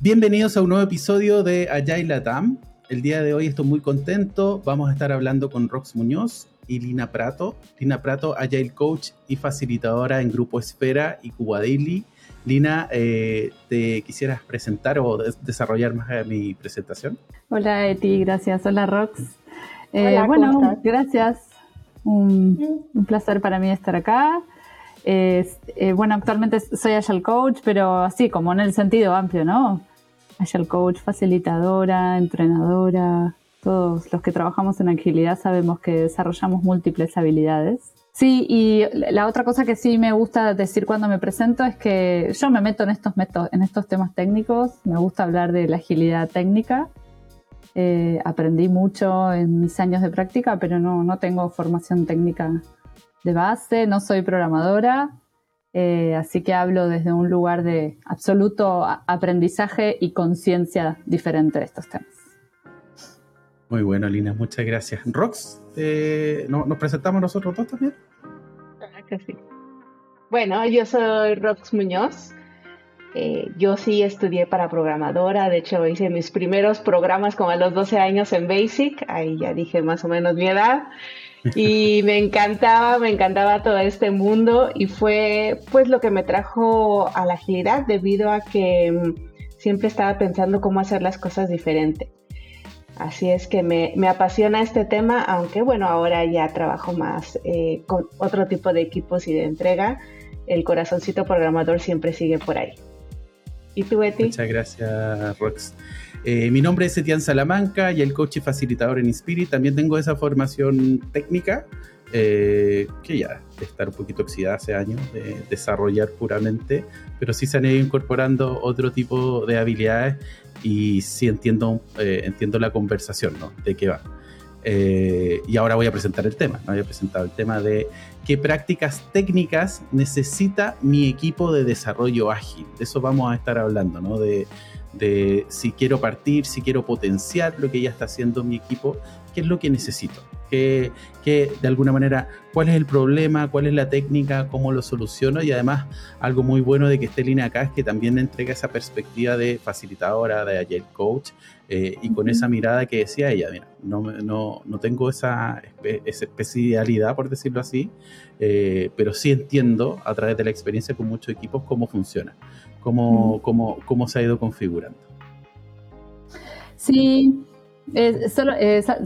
Bienvenidos a un nuevo episodio de Agile Latam. El día de hoy estoy muy contento. Vamos a estar hablando con Rox Muñoz y Lina Prato. Lina Prato, Agile Coach y facilitadora en Grupo Esfera y Cuba Daily. Lina, eh, ¿te quisieras presentar o desarrollar más mi presentación? Hola Eti, gracias. Hola Rox. Eh, bueno, gracias. Un, placer para mí estar acá. Eh, bueno, actualmente soy Agile Coach, pero así como en el sentido amplio, ¿no? Agile Coach, facilitadora, entrenadora, todos los que trabajamos en agilidad sabemos que desarrollamos múltiples habilidades. Sí, y la otra cosa que sí me gusta decir cuando me presento es que yo me meto en estos, en estos temas técnicos, me gusta hablar de la agilidad técnica. Eh, aprendí mucho en mis años de práctica, pero no, no tengo formación técnica de base, no soy programadora, eh, así que hablo desde un lugar de absoluto aprendizaje y conciencia diferente de estos temas. Muy bueno, Lina, muchas gracias. Rox, eh, ¿nos presentamos nosotros dos también? Claro que sí. Bueno, yo soy Rox Muñoz. Eh, yo sí estudié para programadora, de hecho hice mis primeros programas como a los 12 años en Basic, ahí ya dije más o menos mi edad. Y me encantaba, me encantaba todo este mundo y fue pues lo que me trajo a la agilidad debido a que mm, siempre estaba pensando cómo hacer las cosas diferente. Así es que me, apasiona este tema, aunque bueno, ahora ya trabajo más eh, con otro tipo de equipos y de entrega. El corazoncito programador siempre sigue por ahí. ¿Y tú, Eti? Muchas gracias, Rox. Eh, mi nombre es Etienne Salamanca y el coach y facilitador en Inspirit. También tengo esa formación técnica, eh, que ya de estar un poquito oxidada hace años, de desarrollar puramente, pero sí se han ido incorporando otro tipo de habilidades y sí entiendo, eh, entiendo la conversación, ¿no? De qué va. Eh, y ahora voy a presentar el tema. ¿no? Voy a presentar el tema de qué prácticas técnicas necesita mi equipo de desarrollo ágil. De eso vamos a estar hablando, ¿no? De, de si quiero partir, si quiero potenciar lo que ya está haciendo mi equipo, qué es lo que necesito que, de alguna manera, cuál es el problema, cuál es la técnica, cómo lo soluciono y además algo muy bueno de que esté línea acá es que también entrega esa perspectiva de facilitadora, de Agile Coach eh, y con esa mirada que decía ella, mira, no, no, no tengo esa, esa, especialidad, por decirlo así, eh, pero sí entiendo a través de la experiencia con muchos equipos cómo funciona, cómo, cómo, cómo se ha ido configurando. Sí, solo,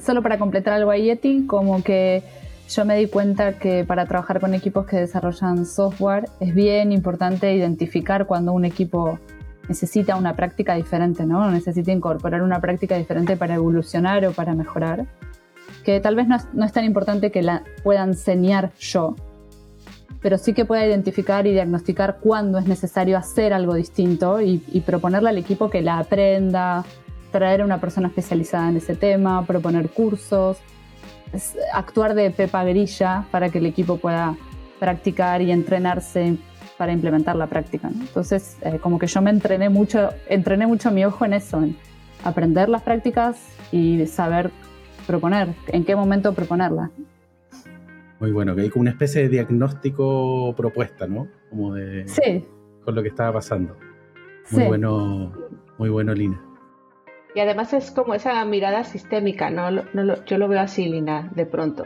solo para completar algo ahí, Eti, como que yo me di cuenta que para trabajar con equipos que desarrollan software es bien importante identificar cuando un equipo necesita una práctica diferente, ¿no? Necesita incorporar una práctica diferente para evolucionar o para mejorar. Que tal vez no es, tan importante que la pueda enseñar yo, pero sí que pueda identificar y diagnosticar cuándo es necesario hacer algo distinto y, y proponerle al equipo que la aprenda, traer a una persona especializada en ese tema, proponer cursos, actuar de pepa grilla para que el equipo pueda practicar y entrenarse para implementar la práctica. Entonces, eh, como que yo me entrené mucho, entrené mucho mi ojo en eso, en aprender las prácticas y saber proponer, en qué momento proponerla. Muy bueno, que hay como una especie de diagnóstico propuesta, ¿no? Como de... Sí. Con lo que estaba pasando. Muy bueno, muy bueno, Lina. Y además es como esa mirada sistémica, ¿no? yo lo veo así, Lina, de pronto.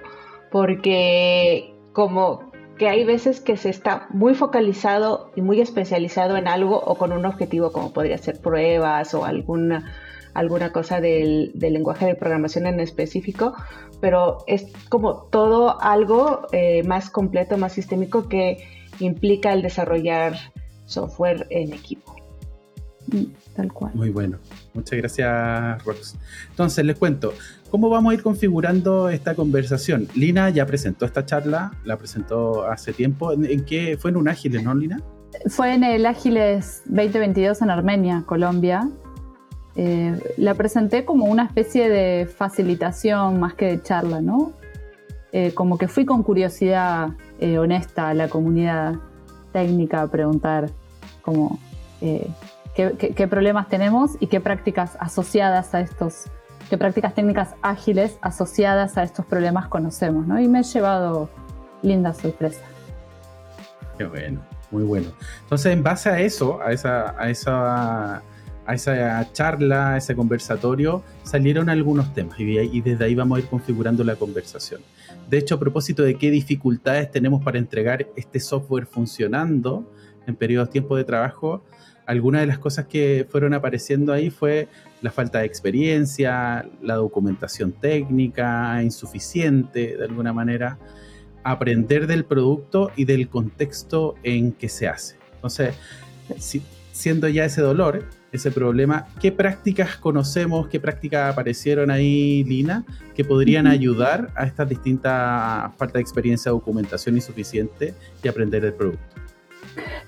Porque como que hay veces que se está muy focalizado y muy especializado en algo o con un objetivo como podría ser pruebas o alguna, alguna cosa del, lenguaje de programación en específico, pero es como todo algo eh, más completo, más sistémico que implica el desarrollar software en equipo. Mm, tal cual. Muy bueno. Muchas gracias, Rox. Entonces, les cuento, ¿cómo vamos a ir configurando esta conversación? Lina ya presentó esta charla, la presentó hace tiempo. ¿En, qué? ¿Fue en un Ágiles, no, Lina? Fue en el Ágiles 2022 en Armenia, Colombia. Eh, la presenté como una especie de facilitación más que de charla, ¿no? Eh, como que fui con curiosidad eh, honesta a la comunidad técnica a preguntar como qué, problemas tenemos y qué prácticas asociadas a estos, qué prácticas técnicas ágiles asociadas a estos problemas conocemos, ¿no? Y me he llevado lindas sorpresas. Qué bueno, muy bueno. Entonces, en base a eso, a esa, a esa a esa charla, a ese conversatorio, salieron algunos temas y, desde ahí vamos a ir configurando la conversación. De hecho, a propósito de qué dificultades tenemos para entregar este software funcionando en periodos de tiempo de trabajo, algunas de las cosas que fueron apareciendo ahí fue la falta de experiencia, la documentación técnica insuficiente de alguna manera, aprender del producto y del contexto en que se hace. Entonces, siendo ya ese dolor, ese problema, ¿qué prácticas conocemos, qué prácticas aparecieron ahí, Lina, que podrían ayudar a estas distintas falta de experiencia, documentación insuficiente y aprender el producto?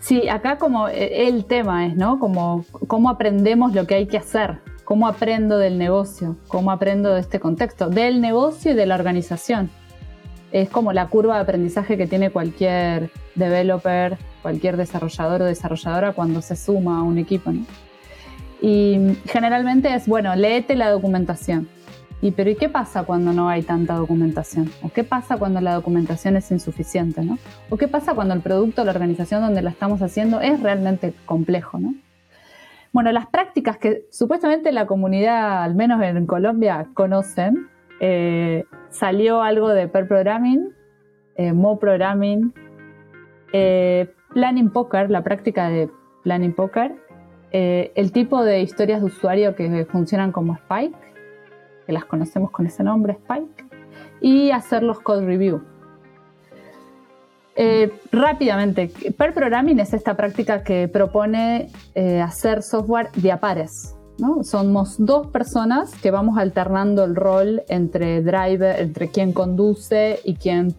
Sí, acá como eh, el tema es, ¿no? Como cómo aprendemos lo que hay que hacer, cómo aprendo del negocio, cómo aprendo de este contexto, del negocio y de la organización. Es como la curva de aprendizaje que tiene cualquier developer, cualquier desarrollador o desarrolladora cuando se suma a un equipo, ¿no? Y generalmente es, bueno, léete la documentación. Y pero ¿y qué pasa cuando no hay tanta documentación? ¿O qué pasa cuando la documentación es insuficiente? ¿no? ¿O qué pasa cuando el producto la organización donde la estamos haciendo es realmente complejo? ¿no? Bueno, las prácticas que supuestamente la comunidad, al menos en Colombia, conocen, eh, salió algo de Per Programming, eh, Mo Programming, eh, Planning Poker, la práctica de Planning Poker, el tipo de historias de usuario que funcionan como Spike, que las conocemos con ese nombre, Spike, y hacer los code review. Eh, rápidamente, Per Programming es esta práctica que propone eh, hacer software de a. ¿no? Somos dos personas que vamos alternando el rol entre driver, entre quien conduce y quien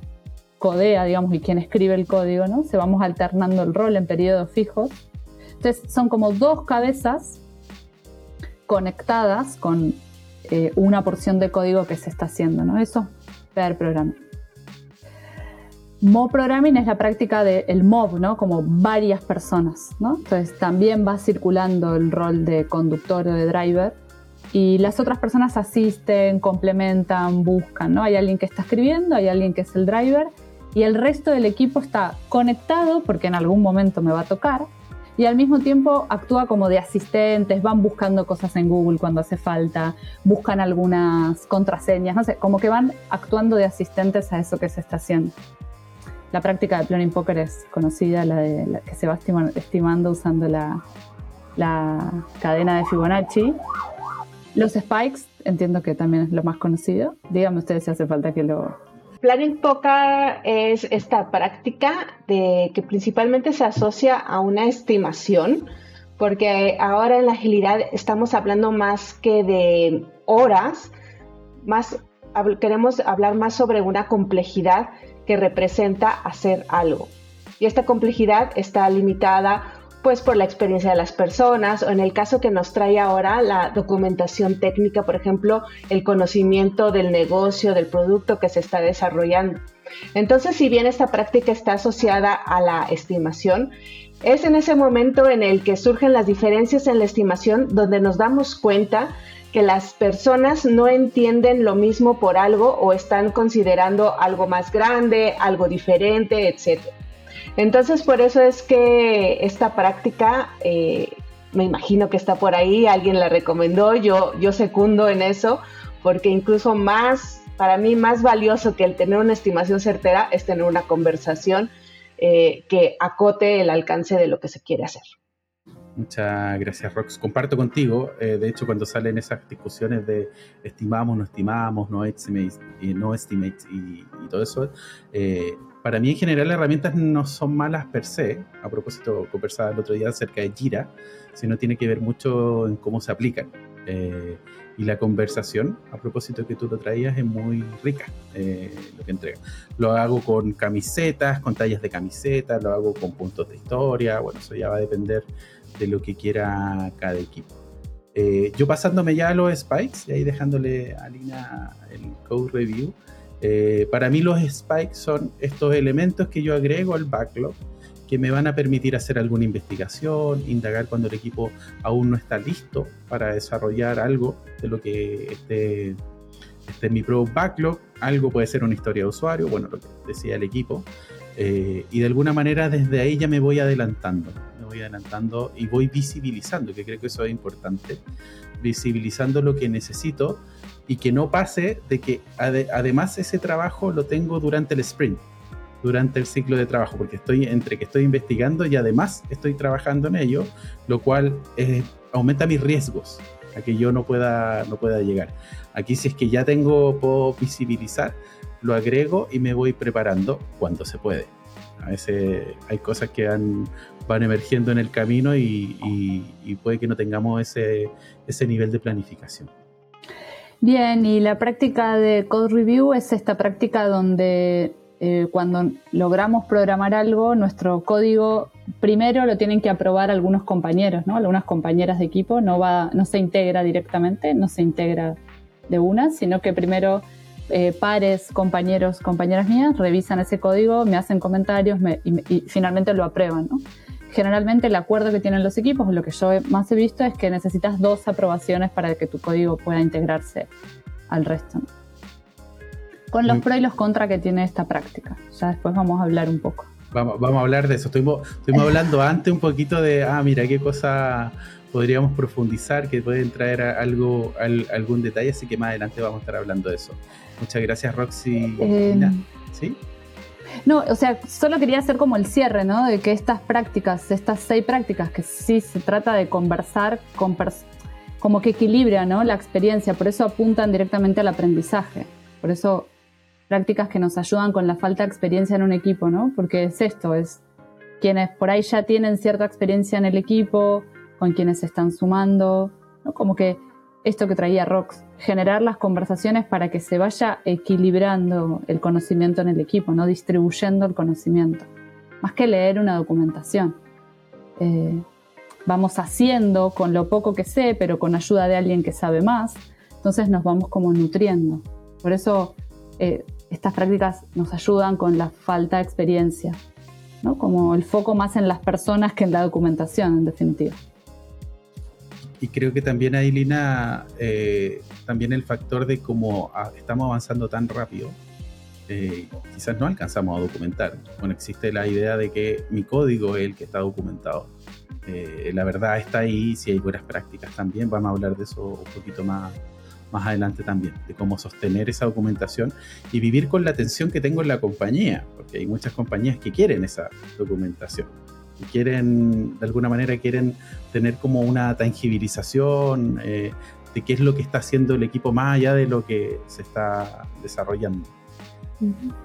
codea, digamos, y quien escribe el código, ¿no? Se vamos alternando el rol en periodos fijos. Entonces son como dos cabezas conectadas con eh, una porción de código que se está haciendo, ¿no? Eso per programming. Mob programming es la práctica del mob, ¿no? Como varias personas, ¿no? Entonces también va circulando el rol de conductor o de driver y las otras personas asisten, complementan, buscan, ¿no? Hay alguien que está escribiendo, hay alguien que es el driver y el resto del equipo está conectado porque en algún momento me va a tocar y al mismo tiempo actúa como de asistentes, van buscando cosas en Google cuando hace falta, buscan algunas contraseñas, no sé, como que van actuando de asistentes a eso que se está haciendo. La práctica de planning poker es conocida, la, de, que se va estimando usando la, la cadena de Fibonacci. Los spikes, entiendo que también es lo más conocido. Díganme ustedes si hace falta que lo, Planning Poker es esta práctica de que principalmente se asocia a una estimación, porque ahora en la agilidad estamos hablando más que de horas, más queremos hablar más sobre una complejidad que representa hacer algo. Y esta complejidad está limitada pues por la experiencia de las personas o en el caso que nos trae ahora la documentación técnica, por ejemplo, el conocimiento del negocio, del producto que se está desarrollando. Entonces, si bien esta práctica está asociada a la estimación, es en ese momento en el que surgen las diferencias en la estimación donde nos damos cuenta que las personas no entienden lo mismo por algo o están considerando algo más grande, algo diferente, etcétera. Entonces, por eso es que esta práctica, eh, me imagino que está por ahí, alguien la recomendó, yo, yo secundo en eso, porque incluso más, para mí, más valioso que el tener una estimación certera es tener una conversación eh, que acote el alcance de lo que se quiere hacer. Muchas gracias, Rox. Comparto contigo. Eh, de hecho, cuando salen esas discusiones de estimamos, no estimamos, no estimates, y no estimates y, todo eso, para mí en general las herramientas no son malas per se. A propósito, conversaba el otro día acerca de Jira, sino tiene que ver mucho en cómo se aplican. Eh, y la conversación, a propósito que tú lo traías, es muy rica eh, lo que entrega. Lo hago con camisetas, con tallas de camisetas, lo hago con puntos de historia. Bueno, eso ya va a depender de lo que quiera cada equipo. Eh, yo pasándome ya a los spikes y ahí dejándole a Lina el code review. Eh, para mí los spikes son estos elementos que yo agrego al backlog que me van a permitir hacer alguna investigación, indagar cuando el equipo aún no está listo para desarrollar algo de lo que esté, esté mi pro backlog. Algo puede ser una historia de usuario, bueno, lo que decía el equipo. Eh, y de alguna manera desde ahí ya me voy adelantando, me voy adelantando y voy visibilizando, que creo que eso es importante, visibilizando lo que necesito y que no pase de que además ese trabajo lo tengo durante el sprint, durante el ciclo de trabajo, porque estoy entre que estoy investigando y además estoy trabajando en ello, lo cual eh, aumenta mis riesgos a que yo no pueda, no pueda llegar. Aquí si es que ya tengo, puedo visibilizar, lo agrego y me voy preparando cuando se puede. A veces hay cosas que van emergiendo en el camino y, puede que no tengamos ese, ese nivel de planificación. Bien, y la práctica de code review es esta práctica donde eh, cuando logramos programar algo, nuestro código primero lo tienen que aprobar algunos compañeros, ¿no? Algunas compañeras de equipo, no, va, no se integra directamente, no se integra de una, sino que primero eh, pares, compañeros, compañeras mías revisan ese código, me hacen comentarios y, finalmente lo aprueban, ¿no? Generalmente el acuerdo que tienen los equipos, lo que yo más he visto es que necesitas dos aprobaciones para que tu código pueda integrarse al resto. Con los pros y los contras que tiene esta práctica. Ya después vamos a hablar un poco. Vamos, vamos a hablar de eso. Estuvimos, estuvimos hablando antes un poquito de, ah, mira, qué cosa podríamos profundizar, que pueden traer algo, algún detalle, así que más adelante vamos a estar hablando de eso. Muchas gracias, Roxy. Eh, ¿Sí? No, o sea, solo quería hacer como el cierre, ¿no? De que estas prácticas, estas seis prácticas, que sí se trata de conversar con como que equilibra, ¿no? La experiencia, por eso apuntan directamente al aprendizaje. Por eso prácticas que nos ayudan con la falta de experiencia en un equipo, ¿no? Porque es esto, es quienes por ahí ya tienen cierta experiencia en el equipo, con quienes se están sumando, ¿no? Como que esto que traía Rox, generar las conversaciones para que se vaya equilibrando el conocimiento en el equipo, no distribuyendo el conocimiento, más que leer una documentación. Eh, vamos haciendo con lo poco que sé, pero con ayuda de alguien que sabe más, entonces nos vamos como nutriendo. Por eso eh, estas prácticas nos ayudan con la falta de experiencia, ¿no? como el foco más en las personas que en la documentación, en definitiva y creo que también ahí, Lina, eh, también el factor de cómo ah, estamos avanzando tan rápido, eh, quizás no alcanzamos a documentar. Bueno, existe la idea de que mi código es el que está documentado. Eh, la verdad está ahí, si hay buenas prácticas también, vamos a hablar de eso un poquito más, más adelante también, de cómo sostener esa documentación y vivir con la atención que tengo en la compañía, porque hay muchas compañías que quieren esa documentación quieren, de alguna manera, quieren tener como una tangibilización eh, de qué es lo que está haciendo el equipo más allá de lo que se está desarrollando.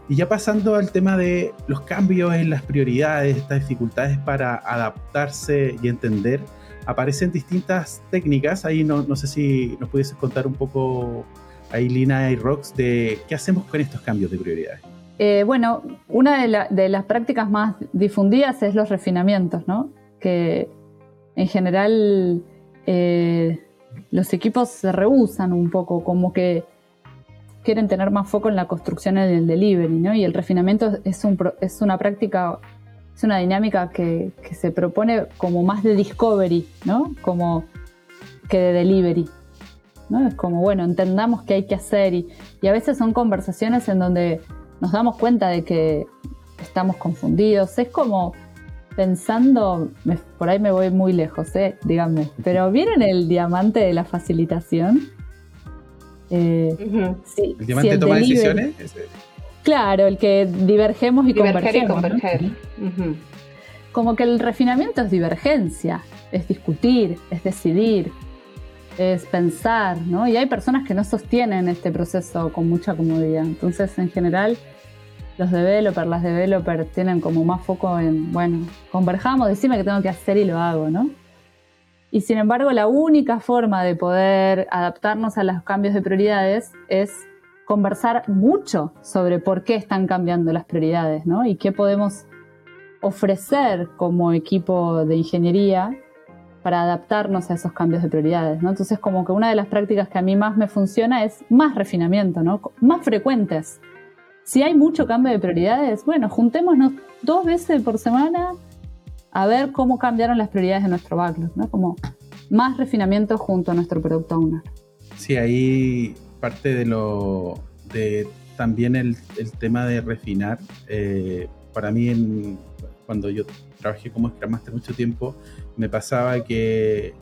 Y ya pasando al tema de los cambios en las prioridades, estas dificultades para adaptarse y entender, aparecen distintas técnicas. Ahí no, no sé si nos pudieses contar un poco, ahí Lina y Rox, de qué hacemos con estos cambios de prioridades. Eh, bueno, una de, las prácticas más difundidas es los refinamientos, ¿no? Que en general eh, los equipos se rehusan un poco, como que quieren tener más foco en la construcción en el delivery, ¿no? Y el refinamiento es, es una práctica, es una dinámica que, se propone como más de discovery, ¿no? Como que de delivery. ¿no? Es como, bueno, entendamos qué hay que hacer y a veces son conversaciones en donde nos damos cuenta de que estamos confundidos. Es como pensando, por ahí me voy muy lejos, ¿eh? díganme, pero ¿vieron el diamante de la facilitación? Eh, ¿El diamante toma decisiones? Claro, el que divergemos y convergemos. Como que el refinamiento es divergencia, es discutir, es decidir, es pensar, ¿no? Y hay personas que no sostienen este proceso con mucha comodidad. Entonces, en general, los developers, las developers tienen como más foco en, bueno, converjamos, decime que tengo que hacer y lo hago, ¿no? Y sin embargo, la única forma de poder adaptarnos a los cambios de prioridades es conversar mucho sobre por qué están cambiando las prioridades, ¿no? Y qué podemos ofrecer como equipo de ingeniería para adaptarnos a esos cambios de prioridades, ¿no? Entonces, como que una de las prácticas que a mí más me funciona es más refinamiento, ¿no? Más frecuentes si hay mucho cambio de prioridades, bueno, juntémonos dos veces por semana a ver cómo cambiaron las prioridades de nuestro backlog, ¿no? Como más refinamiento junto a nuestro producto owner. Sí, ahí parte de lo de también el, tema de refinar, eh, para mí, cuando yo trabajé como Scrum Master mucho tiempo, me pasaba que,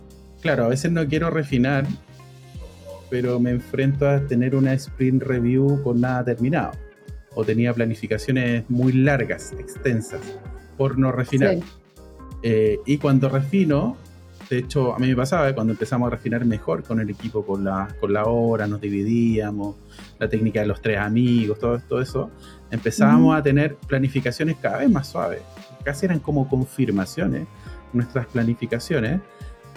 claro, a veces no quiero refinar, pero me enfrento a tener una sprint review con nada terminado. O tenía planificaciones muy largas, extensas, por no refinar. Eh, y cuando refino, de hecho, a mí me pasaba, cuando empezamos a refinar mejor con el equipo, con la, con la hora, nos dividíamos, la técnica de los tres amigos, todo, todo eso, empezábamos a tener planificaciones cada vez más suaves. Casi eran como confirmaciones nuestras planificaciones.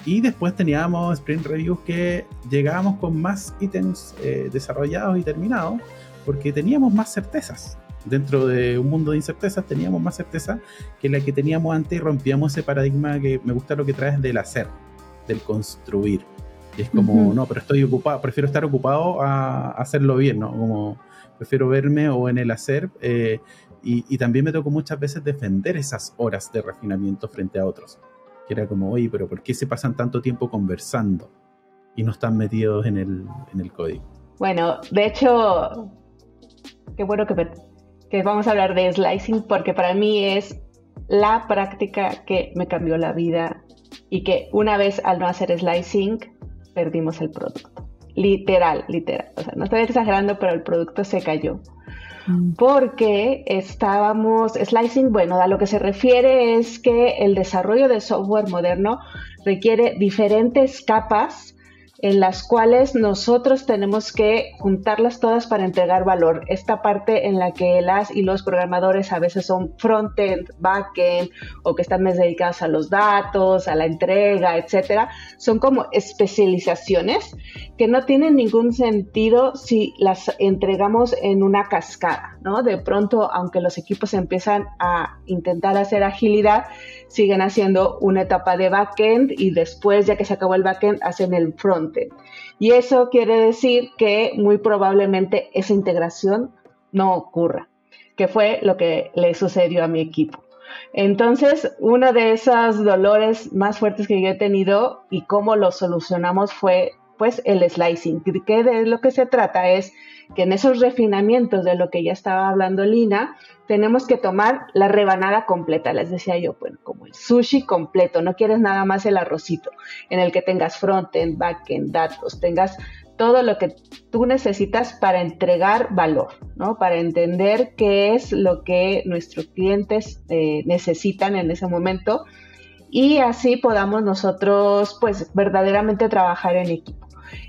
Y después teníamos sprint reviews que llegábamos con más ítems eh, desarrollados y terminados porque teníamos más certezas. Dentro de un mundo de incertezas teníamos más certeza que la que teníamos antes y rompíamos ese paradigma que me gusta lo que traes del hacer, del construir. Y es como, no, pero estoy ocupado, prefiero estar ocupado a hacerlo bien, ¿no? Como prefiero verme o en el hacer. Eh, y, también me tocó muchas veces defender esas horas de refinamiento frente a otros. Que era como, oye, pero ¿por qué se pasan tanto tiempo conversando y no están metidos en el, en el código? Bueno, de hecho, qué bueno que, que vamos a hablar de slicing porque para mí es la práctica que me cambió la vida y que una vez al no hacer slicing perdimos el producto. Literal, literal. O sea, no estoy exagerando, pero el producto se cayó. Mm. Porque estábamos, slicing, bueno, a lo que se refiere es que el desarrollo de software moderno requiere diferentes capas en las cuales nosotros tenemos que juntarlas todas para entregar valor. Esta parte en la que las y los programadores a veces son frontend, backend o que están más dedicados a los datos, a la entrega, etcétera, son como especializaciones que no tienen ningún sentido si las entregamos en una cascada, ¿no? De pronto, aunque los equipos empiezan a intentar hacer agilidad, siguen haciendo una etapa de backend y después, ya que se acabó el backend, hacen el frontend. Y eso quiere decir que muy probablemente esa integración no ocurra, que fue lo que le sucedió a mi equipo. Entonces, uno de esos dolores más fuertes que yo he tenido y cómo lo solucionamos fue pues el slicing, que de lo que se trata es que en esos refinamientos de lo que ya estaba hablando Lina, tenemos que tomar la rebanada completa, les decía yo, bueno, como el sushi completo, no quieres nada más el arrocito, en el que tengas frontend, backend, datos, tengas todo lo que tú necesitas para entregar valor, ¿no? Para entender qué es lo que nuestros clientes eh, necesitan en ese momento y así podamos nosotros, pues, verdaderamente trabajar en equipo.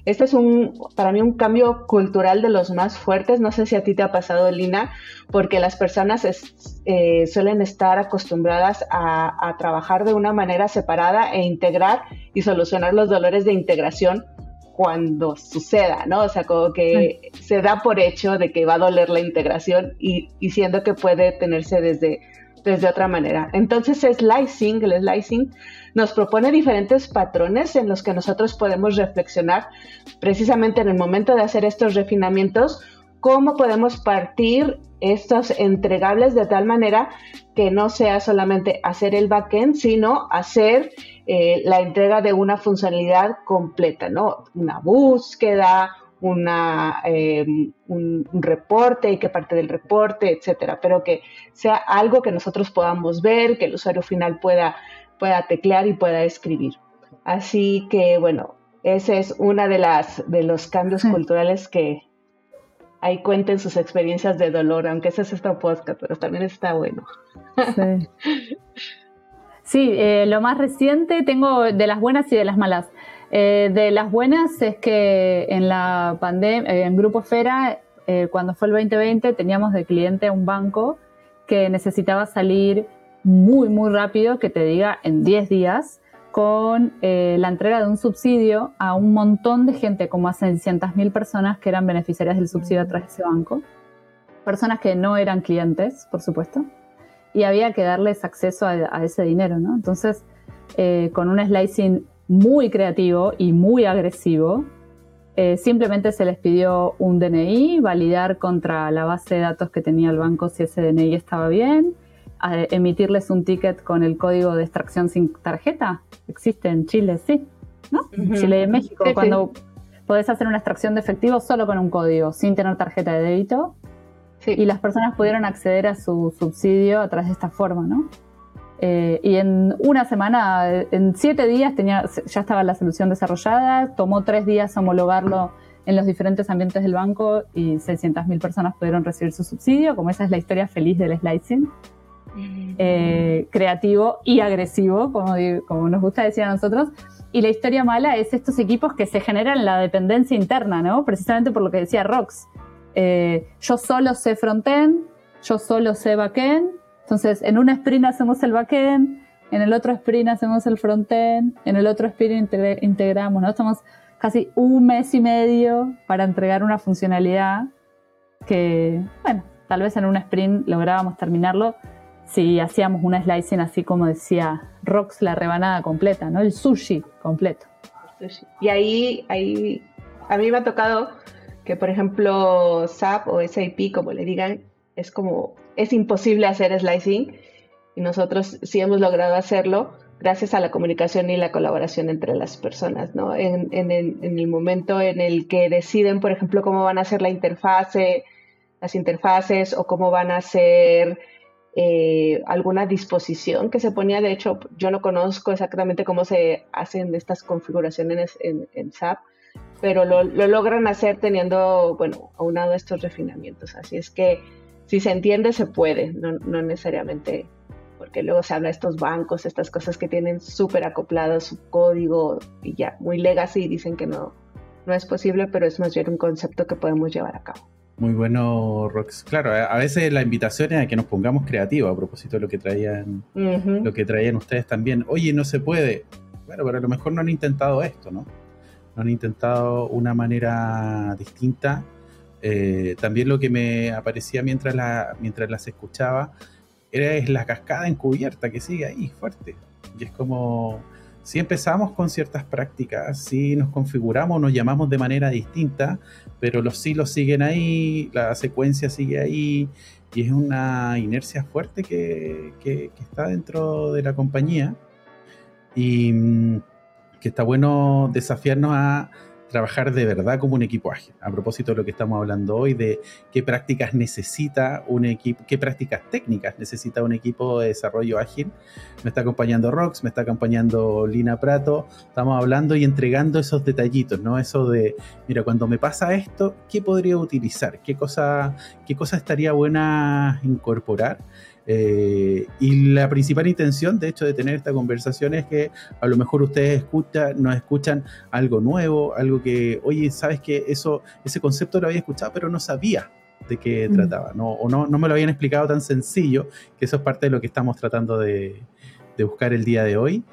Este es un, para mí, un cambio cultural de los más fuertes. No sé si a ti te ha pasado, Lina, porque las personas eh, suelen estar acostumbradas a, trabajar de una manera separada e integrar y solucionar los dolores de integración cuando suceda, ¿no? O sea, como que se da por hecho de que va a doler la integración y, y siendo que puede tenerse desde, desde otra manera. Entonces, slicing, el slicing nos propone diferentes patrones en los que nosotros podemos reflexionar precisamente en el momento de hacer estos refinamientos, cómo podemos partir estos entregables de tal manera que no sea solamente hacer el backend, sino hacer eh, la entrega de una funcionalidad completa, ¿no? Una búsqueda, una, em, un, un, reporte y qué parte del reporte, etcétera, pero que sea algo que nosotros podamos ver, que el usuario final pueda pueda teclear y pueda escribir. Así que bueno, ese es una de las de los cambios culturales que ahí cuenten sus experiencias de dolor, aunque ese es este podcast, pero también está bueno. Sí, eh, lo más reciente tengo de las buenas y de las malas. Eh, de las buenas es que en la pandemia, eh, en Grupo Fera, cuando fue el 2020, teníamos de cliente un banco que necesitaba salir muy, muy rápido, que te diga en 10 días, con eh, la entrega de un subsidio a un montón de gente, como a 600.000 personas que eran beneficiarias del subsidio a través de ese banco. Personas que no eran clientes, por supuesto, y había que darles acceso a, ese dinero, ¿no? Entonces, eh, con un slicing muy creativo y muy agresivo, eh, simplemente se les pidió un DNI, validar contra la base de datos que tenía el banco si ese DNI estaba bien, emitirles un ticket con el código de extracción sin tarjeta. Existe en Chile, sí, ¿no? Chile y México, cuando podés hacer una extracción de efectivo solo con un código, sin tener tarjeta de débito. y las personas pudieron acceder a su subsidio a través de esta forma, ¿no? Eh, y en una semana, en siete días tenía, ya estaba la solución desarrollada, tomó tres días homologarlo en los diferentes ambientes del banco y 600.000 personas pudieron recibir su subsidio, como esa es la historia feliz del slicing. Eh, creativo y agresivo, como, como nos gusta decir a nosotros. Y la historia mala es estos equipos que se generan la dependencia interna, ¿no? Precisamente por lo que decía Rox. Eh, yo solo sé frontend, yo solo sé backend. Entonces, en un sprint hacemos el backend, en el otro sprint hacemos el frontend, en el otro sprint integramos, ¿no? Estamos casi un mes y medio para entregar una funcionalidad que, bueno, tal vez en un sprint lográbamos terminarlo, si hacíamos una slicing así como decía Rox, la rebanada completa, ¿no? El sushi completo. Y ahí, ahí, a mí me ha tocado que, por ejemplo, SAP o SAP, como le digan, es como, es imposible hacer slicing y nosotros sí hemos logrado hacerlo gracias a la comunicación y la colaboración entre las personas, ¿no? En, en, el, en el momento en el que deciden, por ejemplo, cómo van a hacer la interfase, las interfaces o cómo van a hacer eh, alguna disposición que se ponía. De hecho, yo no conozco exactamente cómo se hacen estas configuraciones en, SAP, pero lo, logran hacer teniendo, bueno, aunado estos refinamientos. Así es que si se entiende, se puede, no, necesariamente, porque luego se habla de estos bancos, estas cosas que tienen súper acoplado su código y ya, muy legacy, dicen que no, no es posible, pero es más bien un concepto que podemos llevar a cabo. Muy bueno, Rox. Claro, a veces la invitación es a que nos pongamos creativos a propósito de lo que traían, lo que traían ustedes también. Oye, no se puede. Bueno, pero a lo mejor no han intentado esto, ¿no? No han intentado una manera distinta. Eh, también lo que me aparecía mientras, la, mientras las escuchaba era es la cascada encubierta que sigue ahí, fuerte. Y es como si empezamos con ciertas prácticas, si nos configuramos, nos llamamos de manera distinta, pero los silos siguen ahí, la secuencia sigue ahí, y es una inercia fuerte que, que está dentro de la compañía. Y mm, que está bueno desafiarnos a trabajar de verdad como un equipo ágil. A propósito de lo que estamos hablando hoy, de qué prácticas necesita un equipo, qué prácticas técnicas necesita un equipo de desarrollo ágil. Me está acompañando Rox, me está acompañando Lina Prato. Estamos hablando y entregando esos detallitos, ¿no? Eso de, mira, cuando me pasa esto, ¿qué podría utilizar? ¿Qué cosa, qué cosa estaría buena incorporar? Eh, y la principal intención, de hecho, de tener esta conversación es que a lo mejor ustedes escuchan, nos escuchan algo nuevo, algo que, oye, sabes que eso, ese concepto lo había escuchado, pero no sabía de qué mm. trataba, ¿no? o no, no me lo habían explicado tan sencillo, que eso es parte de lo que estamos tratando de, de buscar el día de hoy.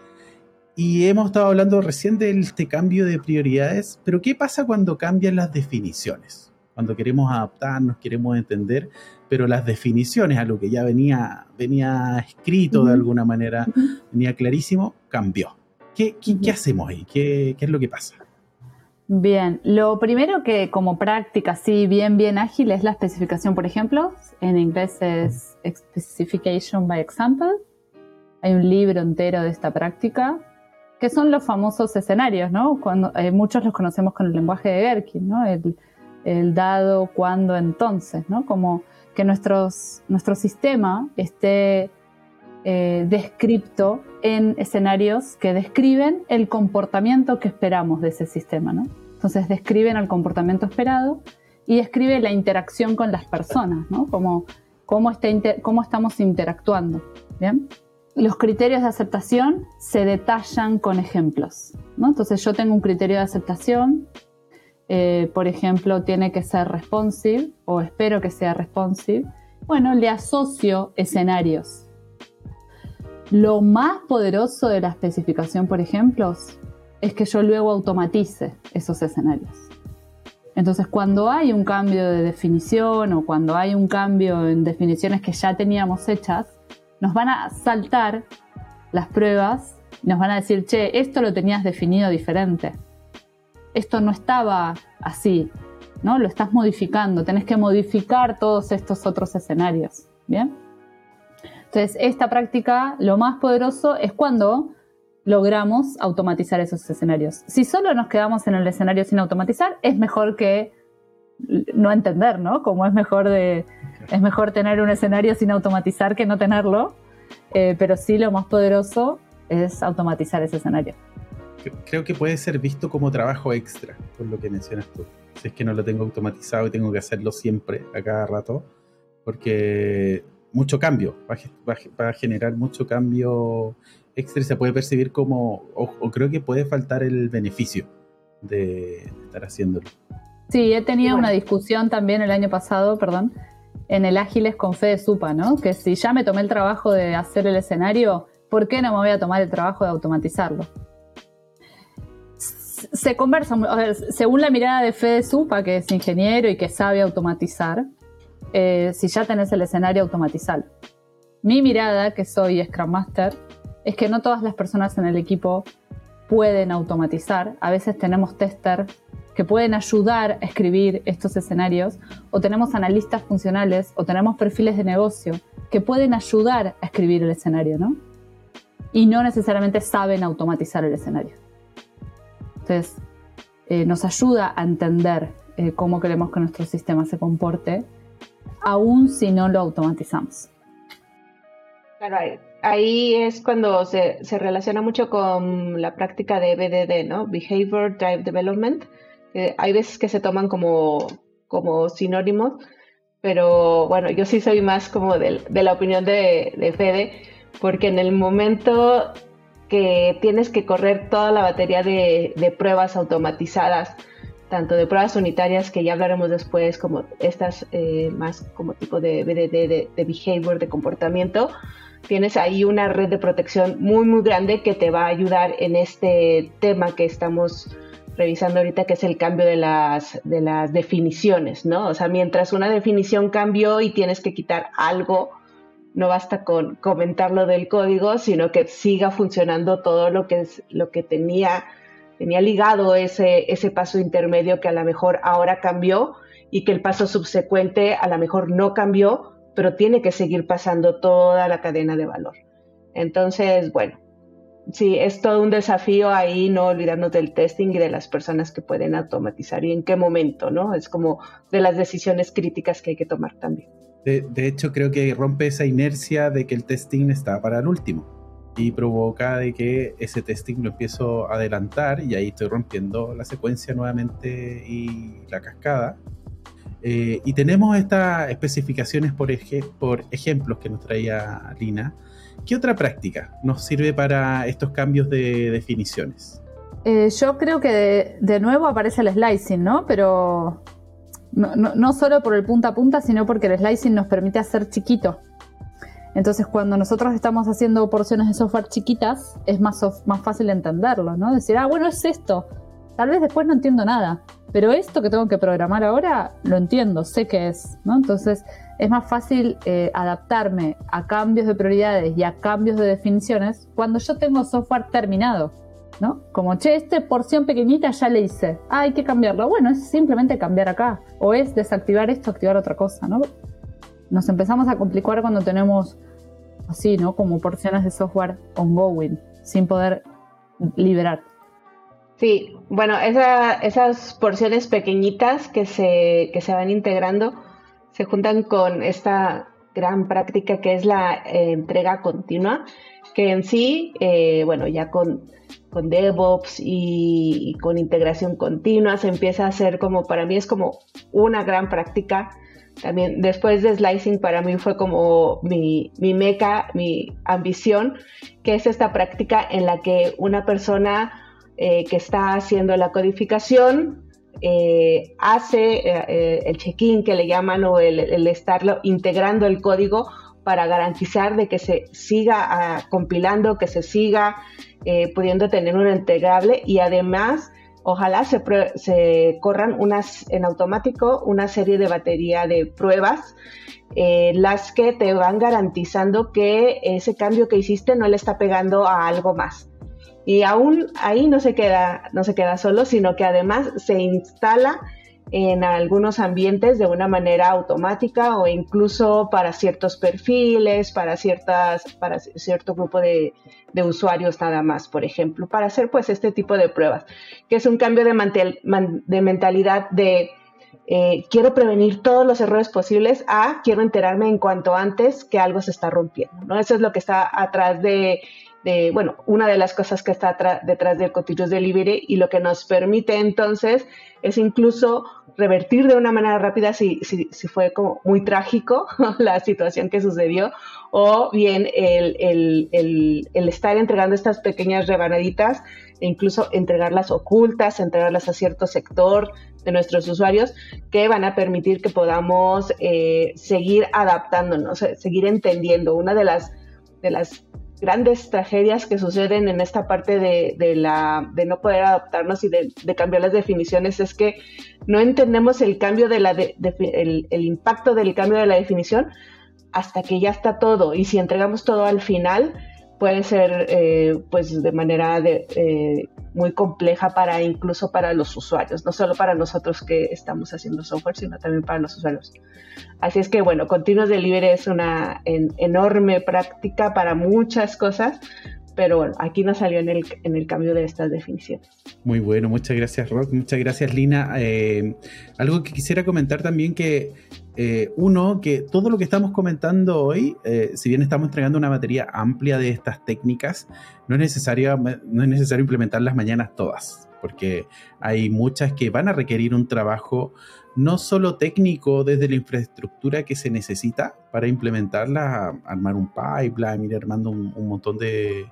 Y hemos estado hablando recién de este cambio de prioridades, pero ¿qué pasa cuando cambian las definiciones? Cuando queremos adaptarnos, queremos entender, pero las definiciones, a lo que ya venía, venía escrito de alguna manera, venía clarísimo, cambió. ¿Qué, qué, hacemos ahí? ¿Qué, ¿Qué, es lo que pasa? Bien, lo primero que como práctica, sí, bien, bien ágil es la especificación, por ejemplo, en inglés es Specification by Example. Hay un libro entero de esta práctica, que son los famosos escenarios, ¿no? Cuando, eh, muchos los conocemos con el lenguaje de Gherkin, ¿no? El, el dado, cuándo, entonces, ¿no? Como que nuestros, nuestro sistema esté eh, descripto en escenarios que describen el comportamiento que esperamos de ese sistema. ¿no? Entonces describen el comportamiento esperado y describe la interacción con las personas, ¿no? Como, cómo, estamos interactuando. ¿bien? Los criterios de aceptación se detallan con ejemplos. ¿no? Entonces yo tengo un criterio de aceptación eh, por ejemplo, tiene que ser responsive o espero que sea responsive, bueno, le asocio escenarios. Lo más poderoso de la especificación, por ejemplo, es que yo luego automatice esos escenarios. Entonces, cuando hay un cambio de definición o cuando hay un cambio en definiciones que ya teníamos hechas, nos van a saltar las pruebas, nos van a decir, che, esto lo tenías definido diferente esto no estaba así, ¿no? Lo estás modificando, tenés que modificar todos estos otros escenarios, ¿bien? Entonces, esta práctica, lo más poderoso es cuando logramos automatizar esos escenarios. Si solo nos quedamos en el escenario sin automatizar, es mejor que no entender, ¿no? Como es mejor de, Es mejor tener un escenario sin automatizar que no tenerlo, eh, pero sí lo más poderoso es automatizar ese escenario. Creo que puede ser visto como trabajo extra, por lo que mencionas tú. Si es que no lo tengo automatizado y tengo que hacerlo siempre, a cada rato, porque mucho cambio, va, a generar mucho cambio extra y se puede percibir como, o, creo que puede faltar el beneficio de estar haciéndolo. Sí, he tenido una discusión también el año pasado, perdón, en el Ágiles con Fede Supa, ¿no? Que si ya me tomé el trabajo de hacer el escenario, ¿por qué no me voy a tomar el trabajo de automatizarlo? Se conversa, según la mirada de Fede Supa, que es ingeniero y que sabe automatizar, eh, si ya tenés el escenario automatizado. Mi mirada, que soy Scrum Master, es que no todas las personas en el equipo pueden automatizar. A veces tenemos tester que pueden ayudar a escribir estos escenarios, o tenemos analistas funcionales, o tenemos perfiles de negocio que pueden ayudar a escribir el escenario, ¿no? Y no necesariamente saben automatizar el escenario. Eh, nos ayuda a entender eh, cómo queremos que nuestro sistema se comporte aún si no lo automatizamos. Claro, ahí, es cuando se, relaciona mucho con la práctica de BDD, ¿no? Behavior Drive Development. hay veces que se toman como, como sinónimos, pero bueno, yo sí soy más como de, la opinión de, de Fede, porque en el momento que tienes que correr toda la batería de, pruebas automatizadas, tanto de pruebas unitarias, que ya hablaremos después, como estas eh, más como tipo de, de, de, behavior, de comportamiento, tienes ahí una red de protección muy, muy grande que te va a ayudar en este tema que estamos revisando ahorita, que es el cambio de las, de las definiciones, ¿no? O sea, mientras una definición cambió y tienes que quitar algo, no basta con comentarlo del código, sino que siga funcionando todo lo que, es, lo que tenía tenía ligado ese, ese paso intermedio que a lo mejor ahora cambió y que el paso subsecuente a lo mejor no cambió, pero tiene que seguir pasando toda la cadena de valor. Entonces, bueno, sí, es todo un desafío ahí, no olvidarnos del testing y de las personas que pueden automatizar y en qué momento, ¿no? Es como de las decisiones críticas que hay que tomar también. De, de hecho, creo que rompe esa inercia de que el testing está para el último y provoca de que ese testing lo empiezo a adelantar y ahí estoy rompiendo la secuencia nuevamente y la cascada. Eh, y tenemos estas especificaciones por, ejemplos que nos traía Lina. ¿Qué otra práctica nos sirve para estos cambios de definiciones? Eh, yo creo que de, nuevo aparece el slicing, ¿no? Pero no, solo por el punta a punta, sino porque el slicing nos permite hacer chiquito entonces, cuando nosotros estamos haciendo porciones de software chiquitas, es más, más fácil entenderlo, ¿no? Decir, ah, bueno, es esto. Tal vez después no entiendo nada, pero esto que tengo que programar ahora lo entiendo, sé qué es, ¿no? Entonces, es más fácil eh, adaptarme a cambios de prioridades y a cambios de definiciones cuando yo tengo software terminado, ¿no? Como, che, esta porción pequeñita ya le hice, ah, hay que cambiarlo. Bueno, es simplemente cambiar acá, o es desactivar esto, activar otra cosa, ¿no? nos empezamos a complicar cuando tenemos así, ¿no? Como porciones de software ongoing, sin poder liberar. Sí, bueno, esas porciones pequeñitas que se, que se van integrando se juntan con esta gran práctica que es la eh, entrega continua, que en sí, eh, bueno, ya con, con DevOps y, con integración continua se empieza a hacer como, para mí es como una gran práctica. También después de Slicing para mí fue como mi, mi meca, mi ambición, que es esta práctica en la que una persona eh, que está haciendo la codificación eh, hace eh, el check-in que le llaman o el, el, estarlo integrando el código para garantizar de que se siga ah, compilando, que se siga pudiendo tener un integrable y además ojalá se, se, corran unas en automático una serie de batería de pruebas eh, las que te van garantizando que ese cambio que hiciste no le está pegando a algo más. Y aún ahí no se queda, no se queda solo, sino que además se instala en algunos ambientes de una manera automática o incluso para ciertos perfiles, para, ciertas, para cierto grupo de, usuarios nada más, por ejemplo, para hacer pues este tipo de pruebas, que es un cambio de, de mentalidad de eh, quiero prevenir todos los errores posibles a quiero enterarme en cuanto antes que algo se está rompiendo. ¿no? Eso es lo que está atrás de, bueno, una de las cosas que está detrás del Continuous Delivery y lo que nos permite entonces es incluso revertir de una manera rápida si, si, si fue como muy trágico la situación que sucedió o bien el, el, el, el, estar entregando estas pequeñas rebanaditas e incluso entregarlas ocultas, entregarlas a cierto sector de nuestros usuarios que van a permitir que podamos eh, seguir adaptándonos, eh, seguir entendiendo. Una de las, de las grandes tragedias que suceden en esta parte de, de, la, de no poder adaptarnos y de, de, cambiar las definiciones es que no entendemos el cambio de la el, el, impacto del cambio de la definición hasta que ya está todo. Y si entregamos todo al final puede ser eh, pues de manera eh, muy compleja para incluso para los usuarios, no solo para nosotros que estamos haciendo software, sino también para los usuarios. Así es que bueno, Continuous Delivery es una enorme práctica para muchas cosas, pero bueno, aquí nos salió en el, en el cambio de estas definiciones. Muy bueno, muchas gracias Rock, muchas gracias Lina. Eh, algo que quisiera comentar también que eh, uno, que todo lo que estamos comentando hoy, eh, si bien estamos entregando una batería amplia de estas técnicas, no es, necesario, no es necesario implementarlas mañanas todas, porque hay muchas que van a requerir un trabajo no solo técnico desde la infraestructura que se necesita para implementarla, armar un pipeline, ir armando un, un montón de,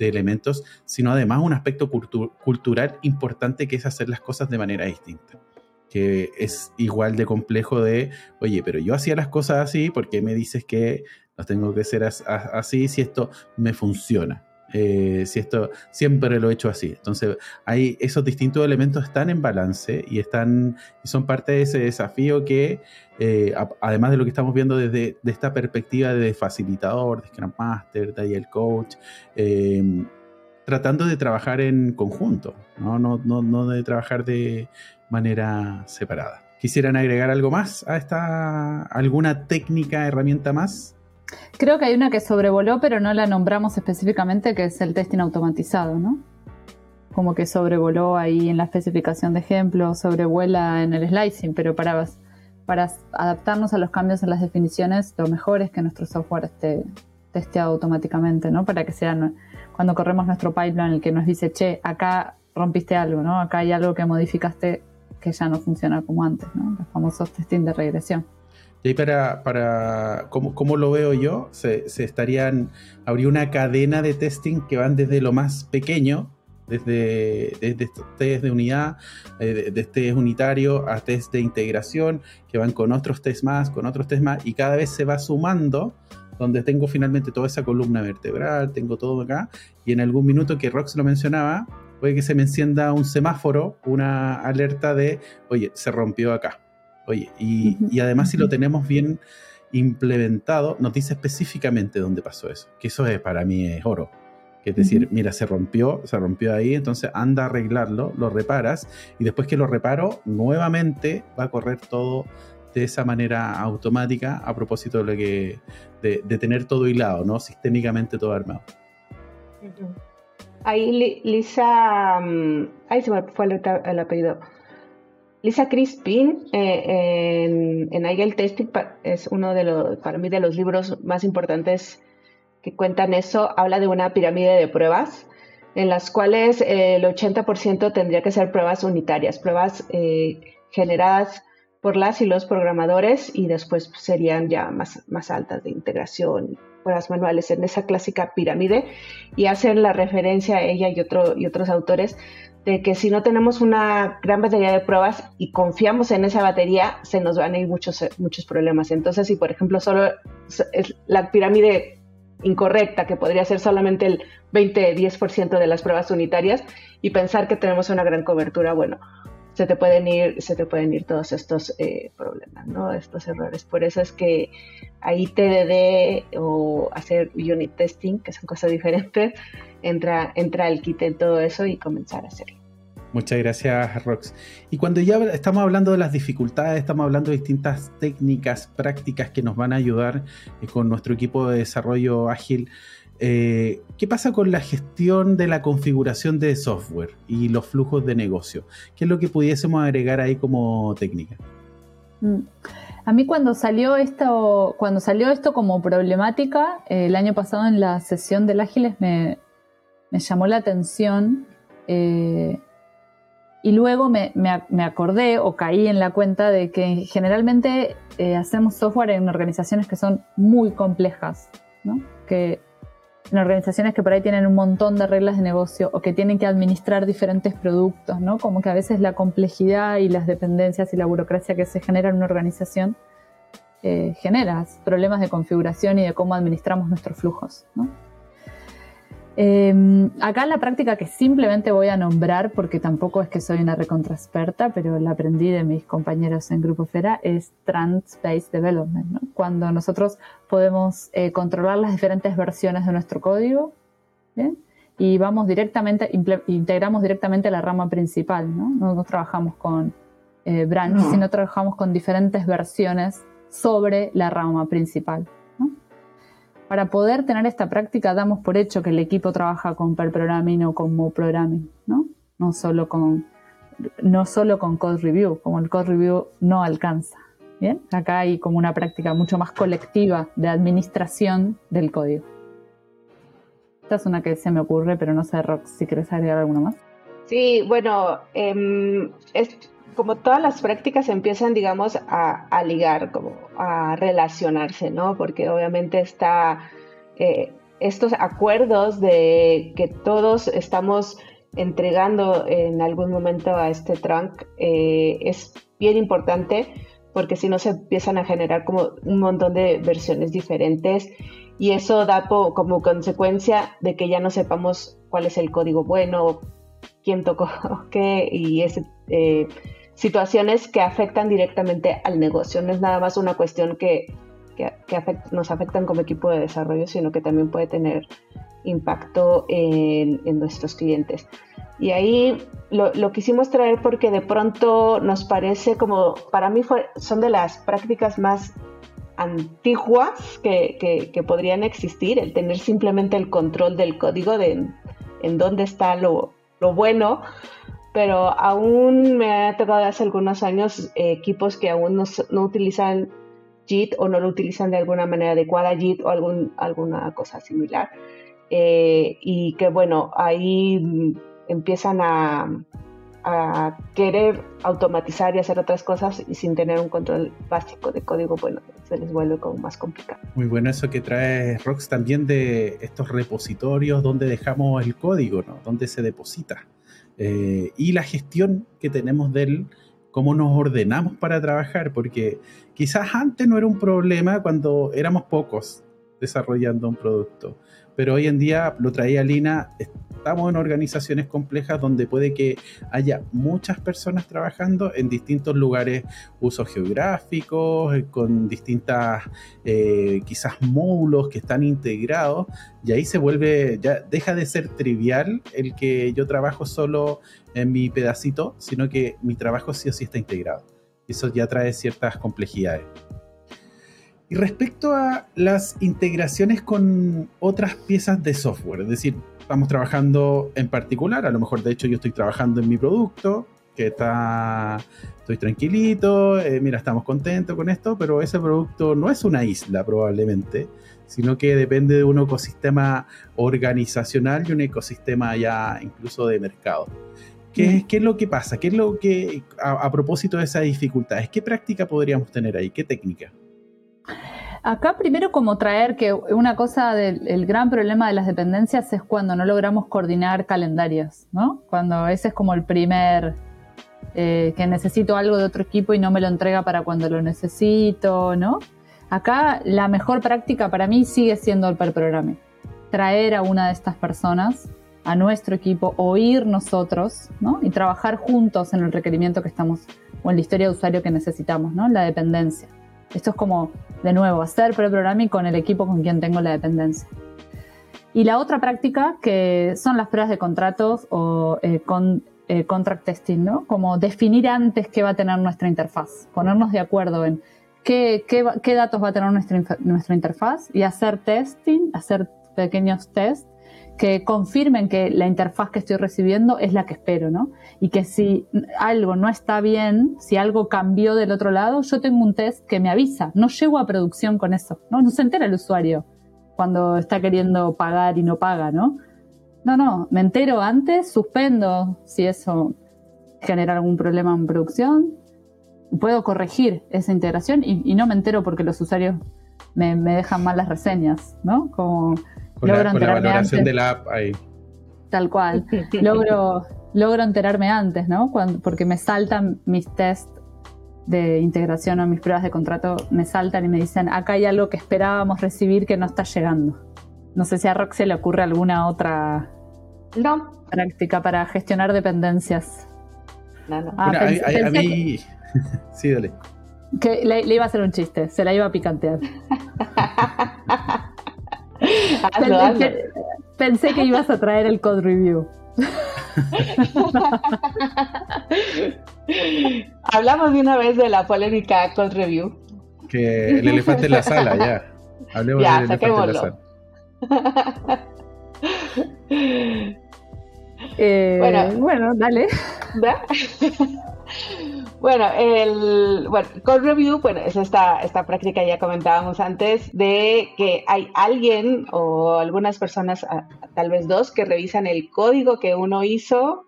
elementos, sino además un aspecto cultu cultural importante que es hacer las cosas de manera distinta que es igual de complejo de, oye, pero yo hacía las cosas así, ¿por qué me dices que no tengo que ser así si esto me funciona? Eh, si esto siempre lo he hecho así. Entonces, hay esos distintos elementos están en balance y están y son parte de ese desafío que, eh, además de lo que estamos viendo desde de esta perspectiva de facilitador, de Scrum Master, de el Coach, eh, tratando de trabajar en conjunto, ¿no? No, no, no de trabajar de manera separada. ¿Quisieran agregar algo más a esta, alguna técnica, herramienta más? Creo que hay una que sobrevoló, pero no la nombramos específicamente, que es el testing automatizado, ¿no? Como que sobrevoló ahí en la especificación de ejemplos, sobrevuela en el slicing, pero para, para adaptarnos a los cambios en las definiciones, lo mejor es que nuestro software esté testeado automáticamente, ¿no? Para que sea cuando corremos nuestro pipeline el que nos dice, che, acá rompiste algo, ¿no? Acá hay algo que modificaste que ya no funciona como antes, ¿no? Los famosos testing de regresión. Y para, para ¿cómo, lo veo yo? Se, se, estarían, habría una cadena de testing que van desde lo más pequeño, desde, desde test de unidad, eh, de, test unitario a test de integración, que van con otros test más, con otros test más, y cada vez se va sumando, donde tengo finalmente toda esa columna vertebral, tengo todo acá, y en algún minuto que Rox lo mencionaba, puede que se me encienda un semáforo, una alerta de, oye, se rompió acá. Oye, y, y además si lo tenemos bien implementado, nos dice específicamente dónde pasó eso. Que eso es para mí es oro. Que es decir, mira, se rompió, se rompió ahí, entonces anda a arreglarlo, lo reparas, y después que lo reparo, nuevamente va a correr todo de esa manera automática a propósito de lo que de, de tener todo hilado, ¿no? Sistémicamente todo armado. Ahí Lisa, mm, se me fue el, apellido. Lisa Crispin eh, en, Agile Testing es uno de los, para mí, de los libros más importantes que cuentan eso. Habla de una pirámide de pruebas en las cuales el 80% tendría que ser pruebas unitarias, pruebas eh, generadas por las y los programadores y después serían ya más altas de integración pruebas manuales en esa clásica pirámide y hacen la referencia a ella y, otro, y otros autores de que si no tenemos una gran batería de pruebas y confiamos en esa batería, se nos van a ir muchos, muchos problemas. Entonces, si por ejemplo solo es la pirámide incorrecta, que podría ser solamente el 20-10% de las pruebas unitarias, y pensar que tenemos una gran cobertura, bueno, se te pueden ir, se te pueden ir todos estos eh, problemas, ¿no? Estos errores. Por eso es que ahí TDD o hacer unit testing, que son cosas diferentes, entra, entra el kit en todo eso y comenzar a hacerlo. Muchas gracias, Rox. Y cuando ya estamos hablando de las dificultades, estamos hablando de distintas técnicas, prácticas que nos van a ayudar eh, con nuestro equipo de desarrollo ágil eh, ¿Qué pasa con la gestión de la configuración de software y los flujos de negocio? ¿Qué es lo que pudiésemos agregar ahí como técnica? Mm. A mí cuando salió esto, cuando salió esto como problemática, eh, el año pasado en la sesión del Ágiles me, llamó la atención eh, y luego me, acordé o caí en la cuenta de que generalmente hacemos software en organizaciones que son muy complejas, ¿no? que en organizaciones que por ahí tienen un montón de reglas de negocio o que tienen que administrar diferentes productos, ¿no? Como que a veces la complejidad y las dependencias y la burocracia que se genera en una organización eh, genera problemas de configuración y de cómo administramos nuestros flujos, ¿no? Em, acá la práctica que simplemente voy a nombrar, porque tampoco es que soy una recontraexperta, pero la aprendí de mis compañeros en Grupo Fera, es Trans-Based Development. Cuando nosotros podemos eh, controlar las diferentes versiones de nuestro código y vamos directamente, integramos directamente la rama principal. No, no, trabajamos con eh, branch, sino trabajamos con diferentes versiones sobre la rama principal para poder tener esta práctica damos por hecho que el equipo trabaja con per programming o con mo programming, ¿no? No solo con, no solo con code review, como el code review no alcanza. Bien, acá hay como una práctica mucho más colectiva de administración del código. Esta es una que se me ocurre, pero no sé, Rox, si quieres agregar alguna más. Sí, bueno, em, es, como todas las prácticas empiezan, digamos, a, ligar, como a relacionarse, ¿no? Porque obviamente está eh, estos acuerdos de que todos estamos entregando en algún momento a este trunk eh, es bien importante porque si no se empiezan a generar como un montón de versiones diferentes y eso da como consecuencia de que ya no sepamos cuál es el código bueno, quién tocó qué y ese... Eh, situaciones que afectan directamente al negocio. No es nada más una cuestión que, nos afectan como equipo de desarrollo, sino que también puede tener impacto en, nuestros clientes. Y ahí lo, quisimos traer porque de pronto nos parece como, para mí son de las prácticas más antiguas que, podrían existir, el tener simplemente el control del código de en, dónde está lo, lo bueno, pero aún me ha tocado hace algunos años eh, equipos que aún no, utilizan JIT o no lo utilizan de alguna manera adecuada JIT o algún, alguna cosa similar. Eh, y que bueno, ahí empiezan a, querer automatizar y hacer otras cosas y sin tener un control básico de código, bueno, se les vuelve como más complicado. Muy bueno eso que trae Rox también de estos repositorios donde dejamos el código, ¿no? Donde se deposita. Eh, y la gestión que tenemos de él, cómo nos ordenamos para trabajar, porque quizás antes no era un problema cuando éramos pocos desarrollando un producto, pero hoy en día lo traía Lina, estamos en organizaciones complejas donde puede que haya muchas personas trabajando en distintos lugares, usos geográficos, eh, con distintas eh, quizás módulos que están integrados, y ahí se vuelve, ya deja de ser trivial el que yo trabajo solo en mi pedacito, sino que mi trabajo sí o sí está integrado. Eso ya trae ciertas complejidades. Y respecto a las integraciones con otras piezas de software, es decir, estamos trabajando en particular, a lo mejor de hecho yo estoy trabajando en mi producto, que está, estoy tranquilito, eh, mira, estamos contentos con esto, pero ese producto no es una isla probablemente, sino que depende de un ecosistema organizacional y un ecosistema ya incluso de mercado. ¿Qué, ¿Qué, es lo que pasa? ¿Qué es lo que, a, a propósito de esas dificultades, qué práctica podríamos tener ahí? ¿Qué técnica? Acá primero como traer que una cosa del gran problema de las dependencias es cuando no logramos coordinar calendarios, ¿no? Cuando ese es como el primer eh, que necesito algo de otro equipo y no me lo entrega para cuando lo necesito, ¿no? Acá la mejor práctica para mí sigue siendo el per programa. Traer a una de estas personas a nuestro equipo, oír nosotros, ¿no? Y trabajar juntos en el requerimiento que estamos, o en la historia de usuario que necesitamos, ¿no? La dependencia. Esto es como, de nuevo, hacer pre-programming con el equipo con quien tengo la dependencia. Y la otra práctica, que son las pruebas de contratos o eh, eh, contract testing, ¿no? Como definir antes qué va a tener nuestra interfaz, ponernos de acuerdo en qué, qué, datos va a tener nuestra, nuestra interfaz y hacer testing, hacer pequeños tests que confirmen que la interfaz que estoy recibiendo es la que espero, ¿no? Y que si algo no está bien, si algo cambió del otro lado, yo tengo un test que me avisa. No llego a producción con eso, ¿no? No se entera el usuario cuando está queriendo pagar y no paga, ¿no? No, no, me entero antes, suspendo si eso genera algún problema en producción, puedo corregir esa integración y, no me entero porque los usuarios me, dejan mal las reseñas, ¿no? Como logro enterarme antes. de la app ahí. Tal cual. logro, logro enterarme antes, ¿no? Cuando, porque me saltan mis tests de integración o mis pruebas de contrato, me saltan y me dicen, acá hay algo que esperábamos recibir que no está llegando. No sé si a Roxy le ocurre alguna otra práctica para gestionar dependencias. No, no. Ah, a, mí... sí, dale. Que le, iba a hacer un chiste, se la iba a picantear. pensé, que ibas a traer el code review. Hablamos de una vez de la polémica code review. Que el elefante en la sala, ya. Hablemos del elefante en la sala. Eh, bueno, bueno, dale. Bueno, el bueno, code review, bueno, es esta, esta práctica ya comentábamos antes de que hay alguien o algunas personas, tal vez dos, que revisan el código que uno hizo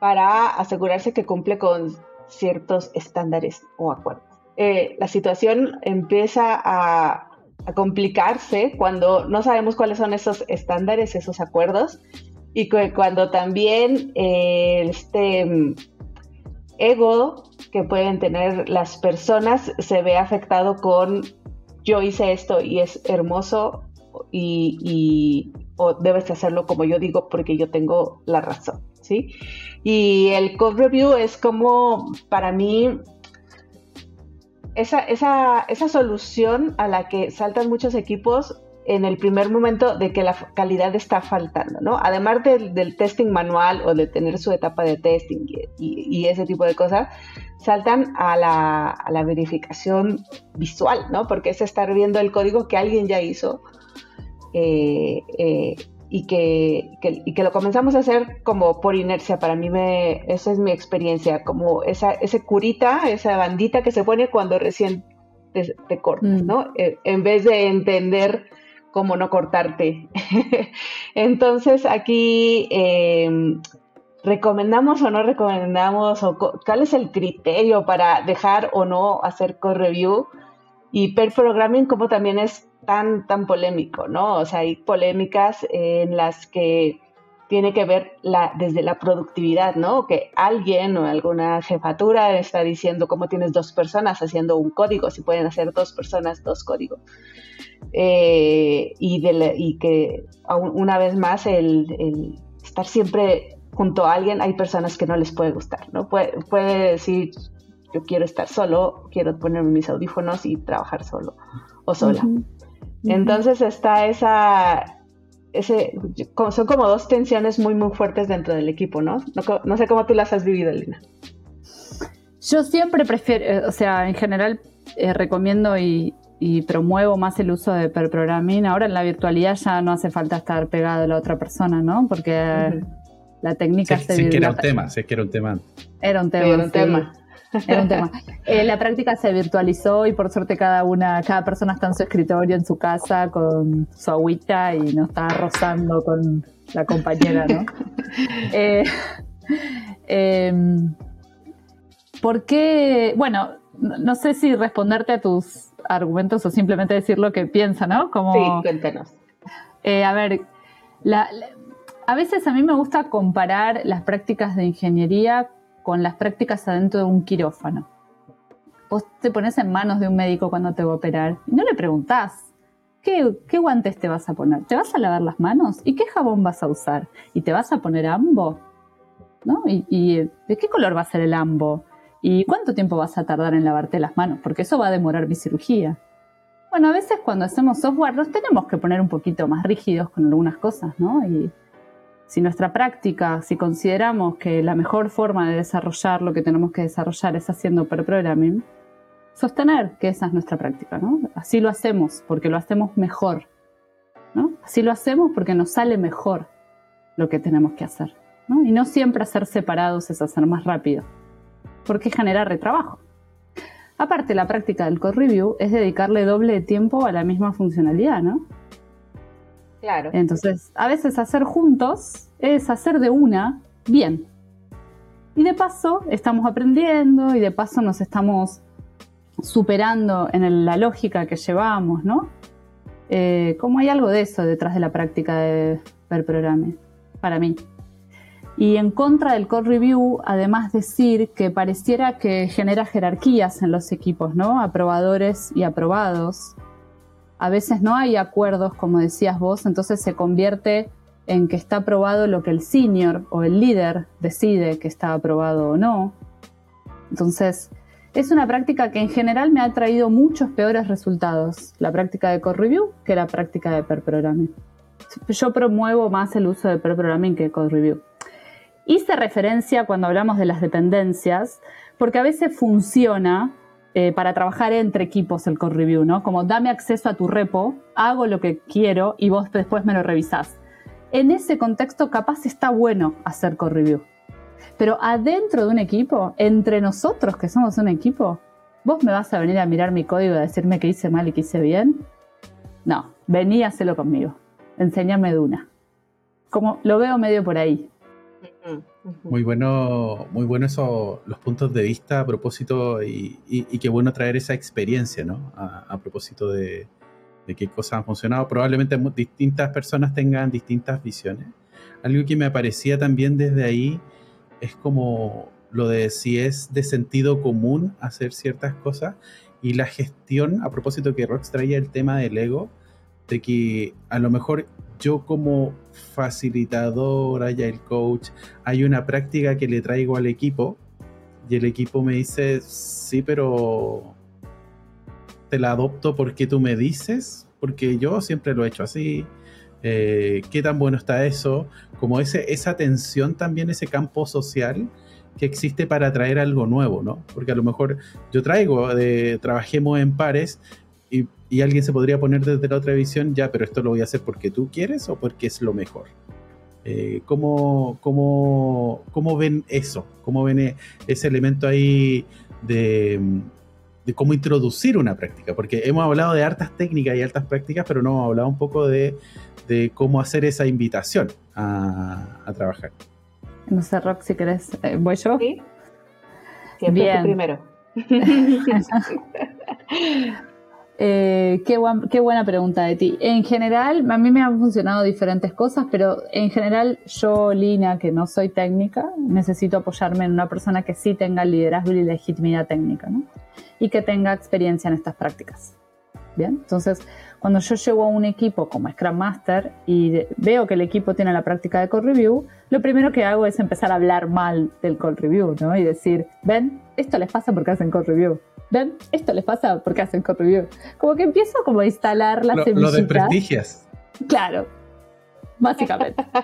para asegurarse que cumple con ciertos estándares o acuerdos. Eh, la situación empieza a, complicarse cuando no sabemos cuáles son esos estándares, esos acuerdos, y cuando también eh, este ego que pueden tener las personas se ve afectado con yo hice esto y es hermoso y, o debes hacerlo como yo digo porque yo tengo la razón, ¿sí? Y el code review es como para mí esa, esa, esa solución a la que saltan muchos equipos en el primer momento de que la calidad está faltando, ¿no? Además del, testing manual o de tener su etapa de testing y, ese tipo de cosas, saltan a la, verificación visual, ¿no? Porque es estar viendo el código que alguien ya hizo eh, eh, y, que, que, lo comenzamos a hacer como por inercia. Para mí, me, esa es mi experiencia, como esa ese curita, esa bandita que se pone cuando recién te, cortas, mm. ¿no? Eh, en vez de entender cómo no cortarte. Entonces aquí em, recomendamos o no recomendamos o cuál es el criterio para dejar o no hacer code review y per programming como también es tan tan polémico, ¿no? O sea, hay polémicas en las que tiene que ver desde la productividad, ¿no? Que alguien o alguna jefatura está diciendo cómo tienes dos personas haciendo un código, si pueden hacer dos personas dos códigos. Eh, y, y, que una vez más el, estar siempre junto a alguien, hay personas que no les puede gustar, ¿no? Puede, puede decir, yo quiero estar solo, quiero ponerme mis audífonos y trabajar solo o sola. Entonces está esa, ese, son como dos tensiones muy, muy fuertes dentro del equipo, ¿no? No, sé cómo tú las has vivido, Lina. Yo siempre prefiero, eh, o sea, en general eh, recomiendo y, promuevo más el uso de per programming. Ahora en la virtualidad ya no hace falta estar pegado a la otra persona, ¿no? Porque la técnica se... Sí, que era un tema, sé que era un tema. Era un tema. Era un tema. Era un tema. Eh, la práctica se virtualizó y por suerte cada una, cada persona está en su escritorio, en su casa, con su agüita y no está rozando con la compañera, ¿no? eh, em, ¿Por qué? Bueno, no sé si responderte a tus argumentos o simplemente decir lo que piensa, ¿no? Como, sí, cuéntanos. Eh, a ver, a veces a mí me gusta comparar las prácticas de ingeniería con las prácticas adentro de un quirófano. Vos te pones en manos de un médico cuando te va a operar y no le preguntás, ¿qué, guantes te vas a poner? ¿Te vas a lavar las manos? ¿Y qué jabón vas a usar? ¿Y te vas a poner ambo? ¿No? ¿Y, de qué color va a ser el ambo? ¿Y cuánto tiempo vas a tardar en lavarte las manos? Porque eso va a demorar mi cirugía. Bueno, a veces cuando hacemos software nos tenemos que poner un poquito más rígidos con algunas cosas, ¿no? Y si nuestra práctica, si consideramos que la mejor forma de desarrollar lo que tenemos que desarrollar es haciendo per programming, sostener que esa es nuestra práctica, ¿no? Así lo hacemos porque lo hacemos mejor, ¿no? Así lo hacemos porque nos sale mejor. lo que tenemos que hacer. Y no siempre hacer separados es hacer más rápido, porque genera retrabajo. Aparte, la práctica del code review es dedicarle doble tiempo a la misma funcionalidad, ¿no? Claro. Entonces, a veces hacer juntos es hacer de una bien. Y de paso estamos aprendiendo y de paso nos estamos superando en la lógica que llevamos, ¿no? Eh, como hay algo de eso detrás de la práctica de ver programa, para mí. Y en contra del code review, además decir que pareciera que genera jerarquías en los equipos, ¿no? Aprobadores y aprobados. A veces no hay acuerdos, como decías vos, entonces se convierte en que está aprobado lo que el senior o el líder decide que está aprobado o no. Entonces, es una práctica que en general me ha traído muchos peores resultados, la práctica de core review, que la práctica de per programming. Yo promuevo más el uso de per programming que code review. Hice referencia cuando hablamos de las dependencias, porque a veces funciona eh, para trabajar entre equipos el code review, ¿no? Como dame acceso a tu repo, hago lo que quiero y vos después me lo revisás. En ese contexto capaz está bueno hacer code review. Pero adentro de un equipo, entre nosotros que somos un equipo, ¿vos me vas a venir a mirar mi código y a decirme que hice mal y que hice bien? No, vení a hacerlo conmigo. Enséñame de una. Como lo veo medio por ahí. Muy bueno, muy bueno eso, los puntos de vista a propósito y, qué bueno traer esa experiencia, ¿no? A, propósito de, qué cosas han funcionado. Probablemente distintas personas tengan distintas visiones. Algo que me aparecía también desde ahí es como lo de si es de sentido común hacer ciertas cosas y la gestión, a propósito que Rox traía el tema del ego, de que a lo mejor yo como facilitador, y el coach, hay una práctica que le traigo al equipo y el equipo me dice, sí, pero te la adopto porque tú me dices, porque yo siempre lo he hecho así. Eh, ¿Qué tan bueno está eso? Como ese, esa tensión también, ese campo social que existe para traer algo nuevo, ¿no? Porque a lo mejor yo traigo de trabajemos en pares y, alguien se podría poner desde la otra visión, ya, pero esto lo voy a hacer porque tú quieres o porque es lo mejor. Eh, ¿cómo, cómo, ven eso? ¿Cómo ven ese elemento ahí de, cómo introducir una práctica? Porque hemos hablado de hartas técnicas y altas prácticas, pero no hemos hablado un poco de, cómo hacer esa invitación a, trabajar. No sé, Rock, si querés, eh, ¿voy yo? Sí. Siempre Bien. primero. Eh, qué, buena pregunta de ti. En general, a mí me han funcionado diferentes cosas, pero en general yo, Lina, que no soy técnica, necesito apoyarme en una persona que sí tenga liderazgo y legitimidad técnica, ¿no? Y que tenga experiencia en estas prácticas. Bien, entonces cuando yo llego a un equipo como Scrum Master y veo que el equipo tiene la práctica de code review, lo primero que hago es empezar a hablar mal del code review, ¿no? Y decir, ven, esto les pasa porque hacen code review. Ven, esto les pasa porque hacen code review. Como que empiezo como a instalar las lo, Lo de prestigias. Claro, básicamente.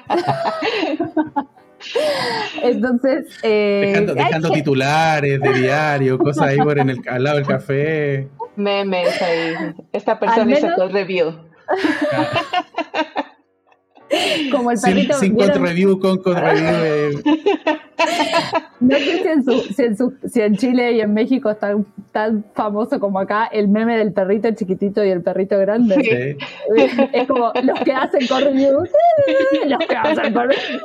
Entonces. Eh, dejando, titulares de diario, cosas ahí por en el, al lado del café. Memes ahí. Esta persona hizo code review. Como el perrito. Sin, code review, con code review. No sé si en, si, en Chile y en México es tan, tan, famoso como acá el meme del perrito chiquitito y el perrito grande. Es como los que hacen code review. Los que hacen code review.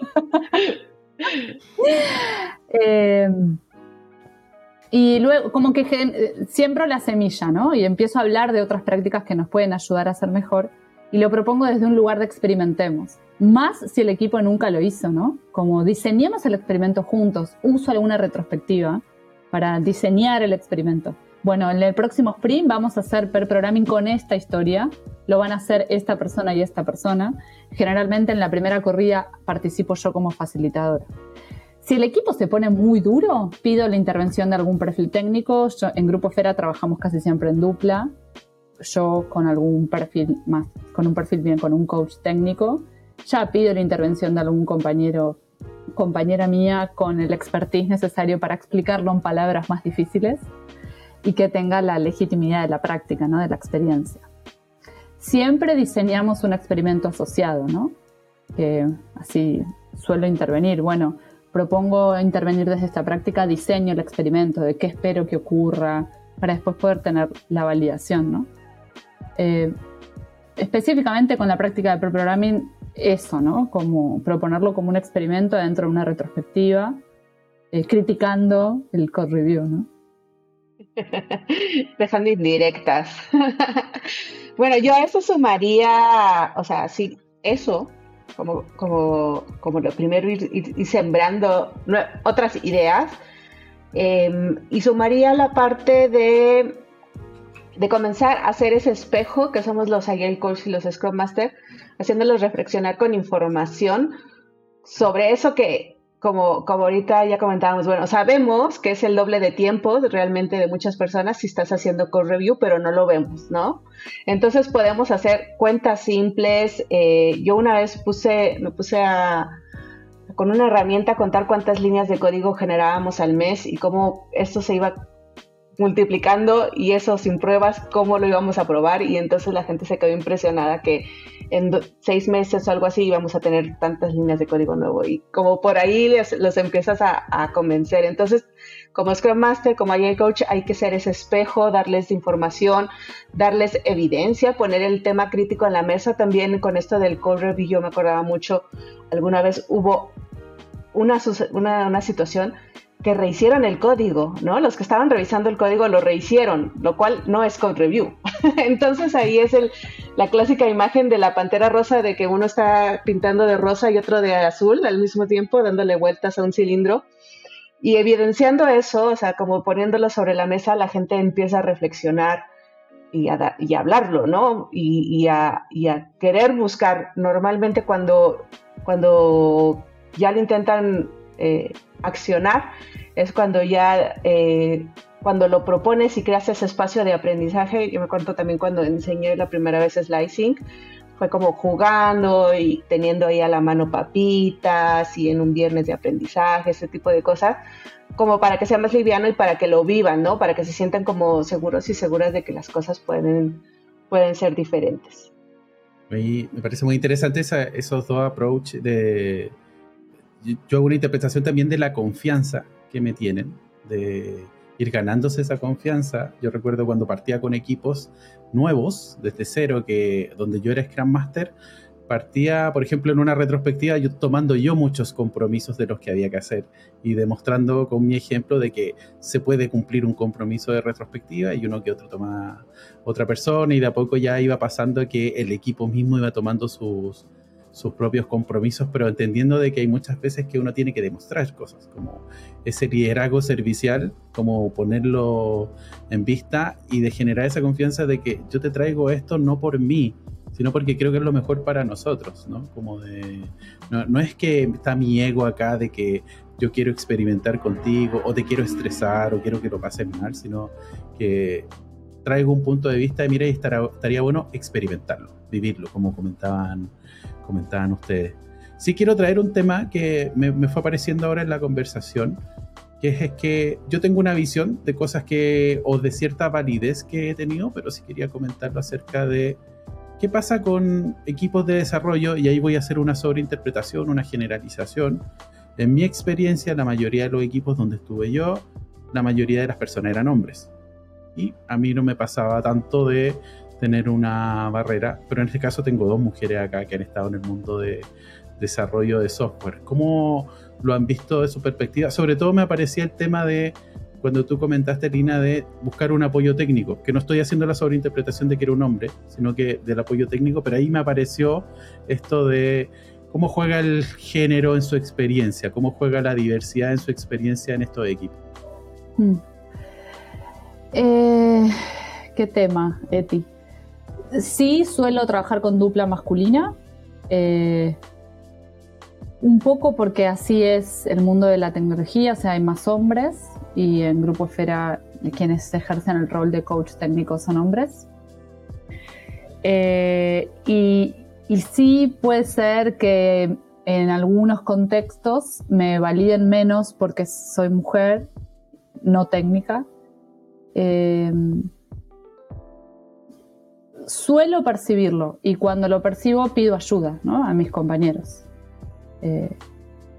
Eh, y luego, como que siembro la semilla, ¿no? Y empiezo a hablar de otras prácticas que nos pueden ayudar a ser mejor. Y lo propongo desde un lugar de experimentemos. Más si el equipo nunca lo hizo, ¿no? Como diseñemos el experimento juntos. Uso alguna retrospectiva para diseñar el experimento. Bueno, en el próximo sprint vamos a hacer per programming con esta historia. Lo van a hacer esta persona y esta persona. Generalmente en la primera corrida participo yo como facilitadora. Si el equipo se pone muy duro, pido la intervención de algún perfil técnico. en Grupo Fera trabajamos casi siempre en dupla. Yo con algún perfil más, con un perfil bien, con un coach técnico. Ya pido la intervención de algún compañero, compañera mía con el expertise necesario para explicarlo en palabras más difíciles y que tenga la legitimidad de la práctica, ¿no? de la experiencia. Siempre diseñamos un experimento asociado, ¿no? que así suelo intervenir. Bueno, propongo intervenir desde esta práctica, diseño el experimento, de qué espero que ocurra, para después poder tener la validación, ¿no? Eh, específicamente con la práctica de pre-programming, eso, ¿no? Como proponerlo como un experimento dentro de una retrospectiva, eh, criticando el code review, ¿no? Dejando indirectas. bueno, yo a eso sumaría, o sea, sí, eso, como, como, como lo primero, ir, sembrando otras ideas. Em, y sumaría la parte de, de comenzar a hacer ese espejo que somos los Agile Coach y los Scrum Master, haciéndolos reflexionar con información sobre eso que, como, como ahorita ya comentábamos, bueno, sabemos que es el doble de tiempo realmente de muchas personas si estás haciendo code review, pero no lo vemos, ¿no? Entonces podemos hacer cuentas simples. Eh, yo una vez puse, me puse a, con una herramienta contar cuántas líneas de código generábamos al mes y cómo esto se iba multiplicando y eso sin pruebas, cómo lo íbamos a probar y entonces la gente se quedó impresionada que en seis meses o algo así íbamos a tener tantas líneas de código nuevo y como por ahí los empiezas a, a, convencer. Entonces, como Scrum Master, como Agile Coach, hay que ser ese espejo, darles información, darles evidencia, poner el tema crítico en la mesa. También con esto del code review, yo me acordaba mucho, alguna vez hubo una, una, una situación que rehicieron el código, ¿no? Los que estaban revisando el código lo rehicieron, lo cual no es code review. Entonces ahí es el, la clásica imagen de la pantera rosa de que uno está pintando de rosa y otro de azul al mismo tiempo, dándole vueltas a un cilindro. Y evidenciando eso, o sea, como poniéndolo sobre la mesa, la gente empieza a reflexionar y a, y hablarlo, ¿no? Y, a, y, a, querer buscar. Normalmente cuando, cuando ya lo intentan eh, accionar, es cuando ya, eh, cuando lo propones y creas ese espacio de aprendizaje. Yo me acuerdo también cuando enseñé la primera vez slicing, fue como jugando y teniendo ahí a la mano papitas y en un viernes de aprendizaje, ese tipo de cosas, como para que sea más liviano y para que lo vivan, ¿no? Para que se sientan como seguros y seguras de que las cosas pueden, pueden ser diferentes. me parece muy interesante esos dos approaches de, yo hago una interpretación también de la confianza que me tienen, de ir ganándose esa confianza. Yo recuerdo cuando partía con equipos nuevos, desde cero, que donde yo era Scrum Master, partía, por ejemplo, en una retrospectiva, yo tomando yo muchos compromisos de los que había que hacer y demostrando con mi ejemplo de que se puede cumplir un compromiso de retrospectiva y uno que otro toma otra persona y de a poco ya iba pasando que el equipo mismo iba tomando sus, sus propios compromisos, pero entendiendo de que hay muchas veces que uno tiene que demostrar cosas, como ese liderazgo servicial, como ponerlo en vista y de generar esa confianza de que yo te traigo esto no por mí, sino porque creo que es lo mejor para nosotros, ¿no? Como de, no, no es que está mi ego acá de que yo quiero experimentar contigo o te quiero estresar o quiero que lo pases mal, sino que traigo un punto de vista de, mira, y estaría bueno experimentarlo, vivirlo, como comentaban comentaban ustedes. Sí quiero traer un tema que me, fue apareciendo ahora en la conversación, que es, que yo tengo una visión de cosas que, o de cierta validez que he tenido, pero sí quería comentarlo acerca de qué pasa con equipos de desarrollo, y ahí voy a hacer una sobreinterpretación, una generalización. En mi experiencia, la mayoría de los equipos donde estuve yo, la mayoría de las personas eran hombres. Y a mí no me pasaba tanto de tener una barrera, pero en este caso tengo dos mujeres acá que han estado en el mundo de desarrollo de software. ¿Cómo lo han visto de su perspectiva? Sobre todo me aparecía el tema de cuando tú comentaste, Lina, de buscar un apoyo técnico, que no estoy haciendo la sobreinterpretación de que era un hombre, sino que del apoyo técnico, pero ahí me apareció esto de cómo juega el género en su experiencia, cómo juega la diversidad en su experiencia en estos equipos. Hmm. Eh, ¿Qué tema, Eti? Sí, suelo trabajar con dupla masculina. Eh, un poco porque así es el mundo de la tecnología, o hay más hombres y en Grupo Esfera quienes ejercen el rol de coach técnico son hombres. Eh, y, sí puede ser que en algunos contextos me validen menos porque soy mujer, no técnica. Eh, suelo percibirlo y cuando lo percibo pido ayuda ¿no? a mis compañeros. Eh,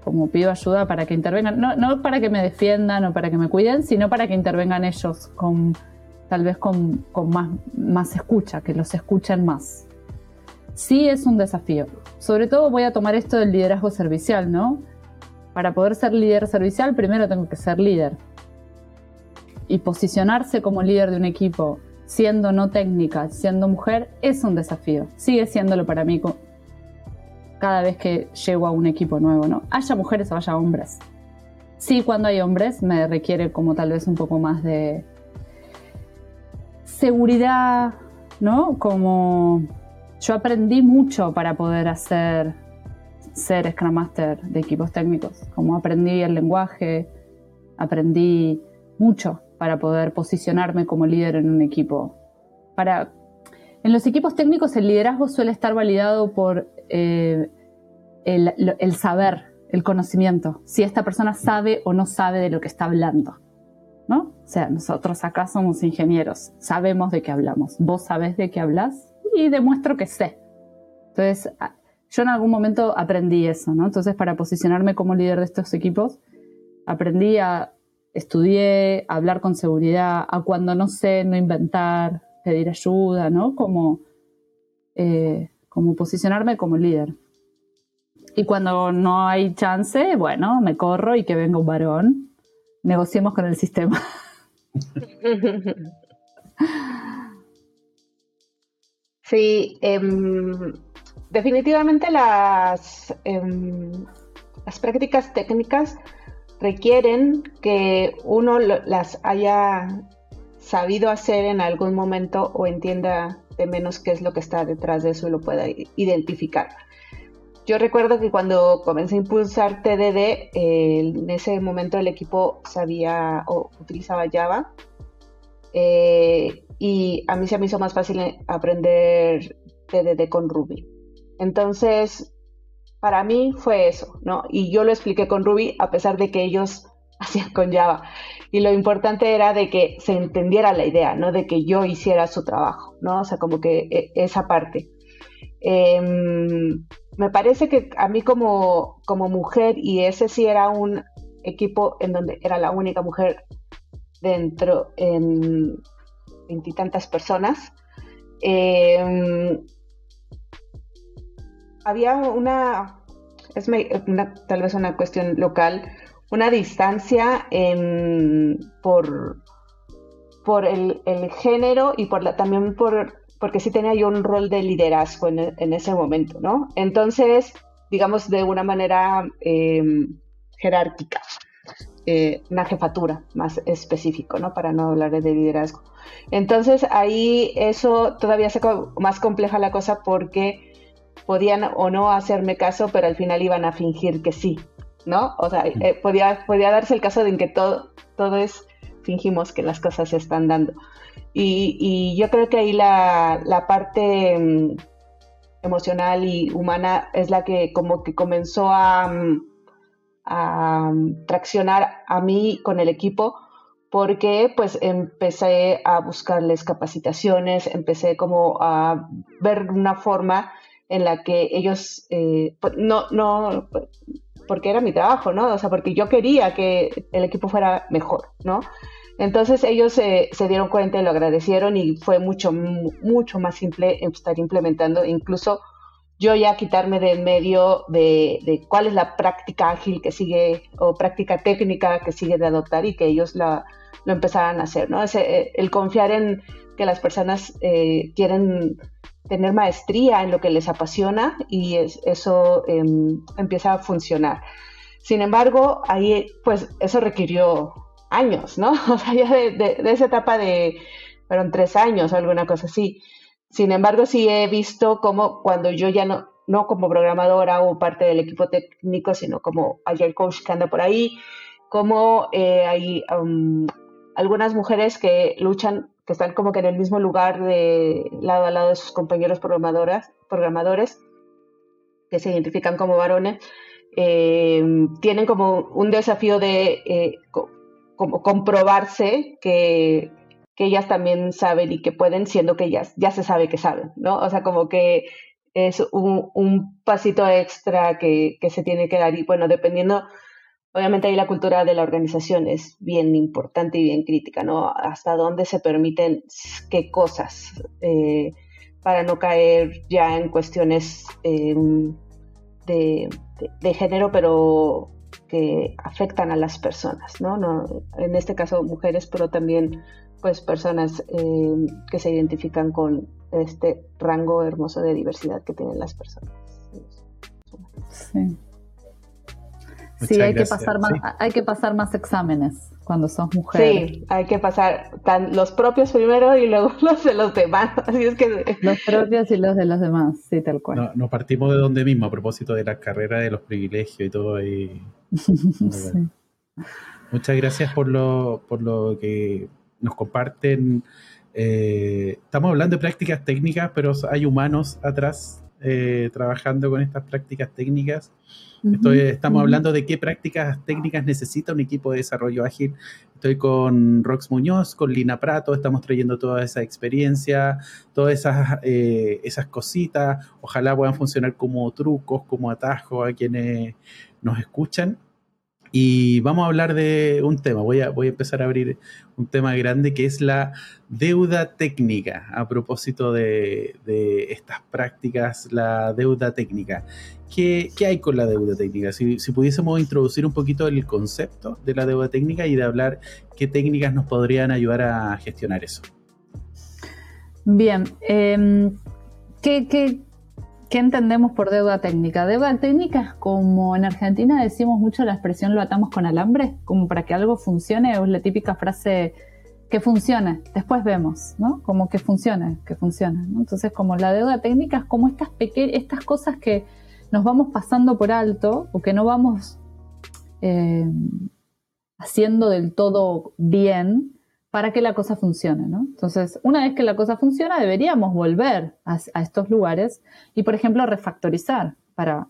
como pido ayuda para que intervengan, no, no, para que me defiendan o para que me cuiden, sino para que intervengan ellos con tal vez con, con más, más escucha, que los escuchen más. Sí es un desafío. Sobre todo voy a tomar esto del liderazgo servicial, ¿no? Para poder ser líder servicial, primero tengo que ser líder. Y posicionarse como líder de un equipo, siendo no técnica, siendo mujer, es un desafío. Sigue siéndolo para mí cada vez que llego a un equipo nuevo, ¿no? Haya mujeres o haya hombres. Sí, cuando hay hombres me requiere como tal vez un poco más de seguridad, ¿no? Como yo aprendí mucho para poder hacer ser Scrum Master de equipos técnicos, como aprendí el lenguaje, aprendí mucho para poder posicionarme como líder en un equipo. Para, en los equipos técnicos el liderazgo suele estar validado por eh, el, saber, el conocimiento, si esta persona sabe o no sabe de lo que está hablando. ¿No? O sea, nosotros acá somos ingenieros, sabemos de qué hablamos. Vos sabés de qué hablas y demuestro que sé. Entonces, yo en algún momento aprendí eso, ¿no? Entonces, para posicionarme como líder de estos equipos, aprendí a estudiar, a hablar con seguridad, a cuando no sé, no inventar, pedir ayuda, ¿no? Como, eh, como posicionarme como líder. Y cuando no hay chance, bueno, me corro y que venga un varón. Negociemos con el sistema. Sí, em, definitivamente las, em, las prácticas técnicas requieren que uno las haya sabido hacer en algún momento o entienda de menos qué es lo que está detrás de eso y lo pueda identificar. Yo recuerdo que cuando comencé a impulsar TDD, en ese momento el equipo sabía o utilizaba Java. Eh, y a mí se me hizo más fácil aprender TDD con Ruby. Entonces, para mí fue eso, ¿no? Y yo lo expliqué con Ruby a pesar de que ellos hacían con Java. Y lo importante era de que se entendiera la idea, ¿no? De que yo hiciera su trabajo, ¿no? O sea, como que e, esa parte. Em, me parece que a mí como, como mujer, y ese sí era un equipo en donde era la única mujer dentro, en, veintitantas personas, em, había una, es tal vez una cuestión local, una distancia por, el, género y por la, también por, porque sí tenía yo un rol de liderazgo en, ese momento, ¿no? Entonces, digamos, de una manera em, jerárquica. Eh, una jefatura más específico, ¿no? Para no hablar de liderazgo. Entonces ahí eso todavía se más compleja la cosa porque podían o no hacerme caso, pero al final iban a fingir que sí, ¿no? O sea, eh, podía, podía darse el caso de que todo, todo es, fingimos que las cosas se están dando. Y, yo creo que ahí la, la parte mm, emocional y humana es la que como que comenzó a... Mm, a traccionar a mí con el equipo porque pues empecé a buscarles capacitaciones, empecé como a ver una forma en la que ellos, eh, pues, no, no, porque era mi trabajo, ¿no? O sea, porque yo quería que el equipo fuera mejor, ¿no? Entonces ellos se dieron cuenta y lo agradecieron y fue mucho, mucho más simple estar implementando incluso yo ya quitarme de en medio de, cuál es la práctica ágil que sigue o práctica técnica que sigue de adoptar y que ellos la, lo empezaran a hacer, ¿no? Eh, el confiar en que las personas eh, quieren tener maestría en lo que les apasiona y eso em, empieza a funcionar. Sin embargo, ahí, pues, eso requirió años, ¿no? O sea, ya de, esa etapa de, fueron tres años o alguna cosa así. Sin embargo, sí he visto cómo cuando yo ya no, no como programadora o parte del equipo técnico, sino como Agile Coach que anda por ahí, como eh, hay um, algunas mujeres que luchan, que están como que en el mismo lugar de lado a lado de sus compañeros programadoras, programadores, que se identifican como varones, eh, tienen como un desafío de eh, como comprobarse que que ellas también saben y que pueden, siendo que ellas ya se sabe que saben, ¿no? O sea, como que es un, un pasito extra que, que, se tiene que dar y bueno, dependiendo, obviamente ahí la cultura de la organización es bien importante y bien crítica, ¿no? Hasta dónde se permiten qué cosas eh, para no caer ya en cuestiones eh, de, género, pero que afectan a las personas, ¿no? ¿no? En este caso mujeres, pero también pues personas eh, que se identifican con este rango hermoso de diversidad que tienen las personas. Sí. Sí, hay que, pasar más, hay que pasar más exámenes cuando sos mujer. Sí, hay que pasar tan, los propios primero y luego los de los demás. Así es que... Los propios y los de los demás, sí, tal cual. No, nos partimos de donde mismo a propósito de la carrera, de los privilegios y todo. Y... sí. Muchas gracias por lo, por lo que nos comparten. Eh, estamos hablando de prácticas técnicas, pero hay humanos atrás eh, trabajando con estas prácticas técnicas. Estoy, estamos hablando de qué prácticas técnicas necesita un equipo de desarrollo ágil. Estoy con Rox Muñoz, con Lina Prato, estamos trayendo toda esa experiencia, todas esas, eh, esas cositas. Ojalá puedan funcionar como trucos, como atajos a quienes nos escuchan. Y vamos a hablar de un tema, voy a, voy a empezar a abrir un tema grande que es la deuda técnica, a propósito de, de estas prácticas, la deuda técnica. ¿Qué, ¿Qué, hay con la deuda técnica? Si, si, pudiésemos introducir un poquito el concepto de la deuda técnica y de hablar qué técnicas nos podrían ayudar a gestionar eso. Bien, ¿qué, qué, ¿Qué entendemos por deuda técnica? Deuda técnica como en Argentina decimos mucho la expresión lo atamos con alambre, como para que algo funcione, es la típica frase que funcione, después vemos, ¿no? Como que funcione, que funcione. ¿no? Entonces, como la deuda técnica es como estas, estas cosas que nos vamos pasando por alto o que no vamos eh, haciendo del todo bien para que la cosa funcione, ¿no? Entonces, una vez que la cosa funciona, deberíamos volver a, estos lugares y, por ejemplo, refactorizar para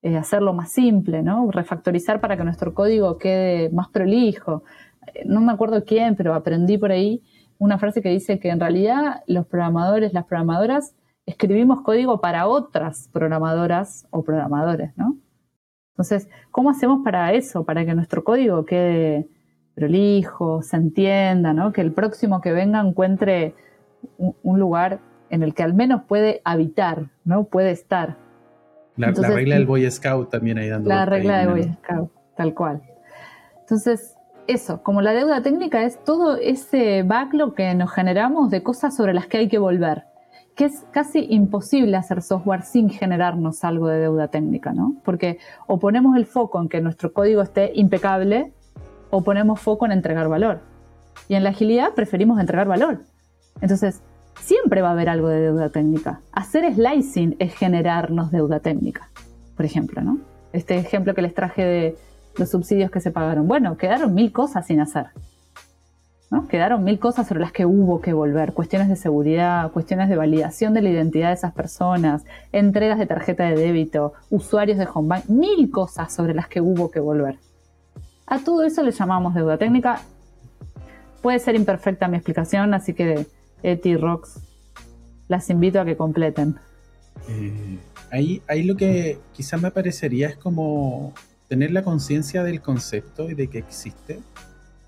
eh, hacerlo más simple, ¿no? Refactorizar para que nuestro código quede más prolijo. No me acuerdo quién, pero aprendí por ahí una frase que dice que en realidad los programadores, las programadoras, escribimos código para otras programadoras o programadores, ¿no? Entonces, ¿cómo hacemos para eso? Para que nuestro código quede prolijo, se entienda, ¿no? Que el próximo que venga encuentre un, un, lugar en el que al menos puede habitar, ¿no? Puede estar. La, Entonces, la regla del Boy Scout también ahí dando. La regla del Boy Scout, tal cual. Entonces, eso, como la deuda técnica es todo ese backlog que nos generamos de cosas sobre las que hay que volver, que es casi imposible hacer software sin generarnos algo de deuda técnica, ¿no? Porque o ponemos el foco en que nuestro código esté impecable o ponemos foco en entregar valor. Y en la agilidad preferimos entregar valor. Entonces, siempre va a haber algo de deuda técnica. Hacer slicing es generarnos deuda técnica, por ejemplo, ¿no? Este ejemplo que les traje de los subsidios que se pagaron. Bueno, quedaron mil cosas sin hacer. ¿no? Quedaron mil cosas sobre las que hubo que volver. Cuestiones de seguridad, cuestiones de validación de la identidad de esas personas, entregas de tarjeta de débito, usuarios de HomeBank, mil cosas sobre las que hubo que volver. A todo eso le llamamos deuda técnica. Puede ser imperfecta mi explicación, así que Eti Rox, las invito a que completen. Eh, ahí, ahí lo que quizás me parecería es como tener la conciencia del concepto y de que existe.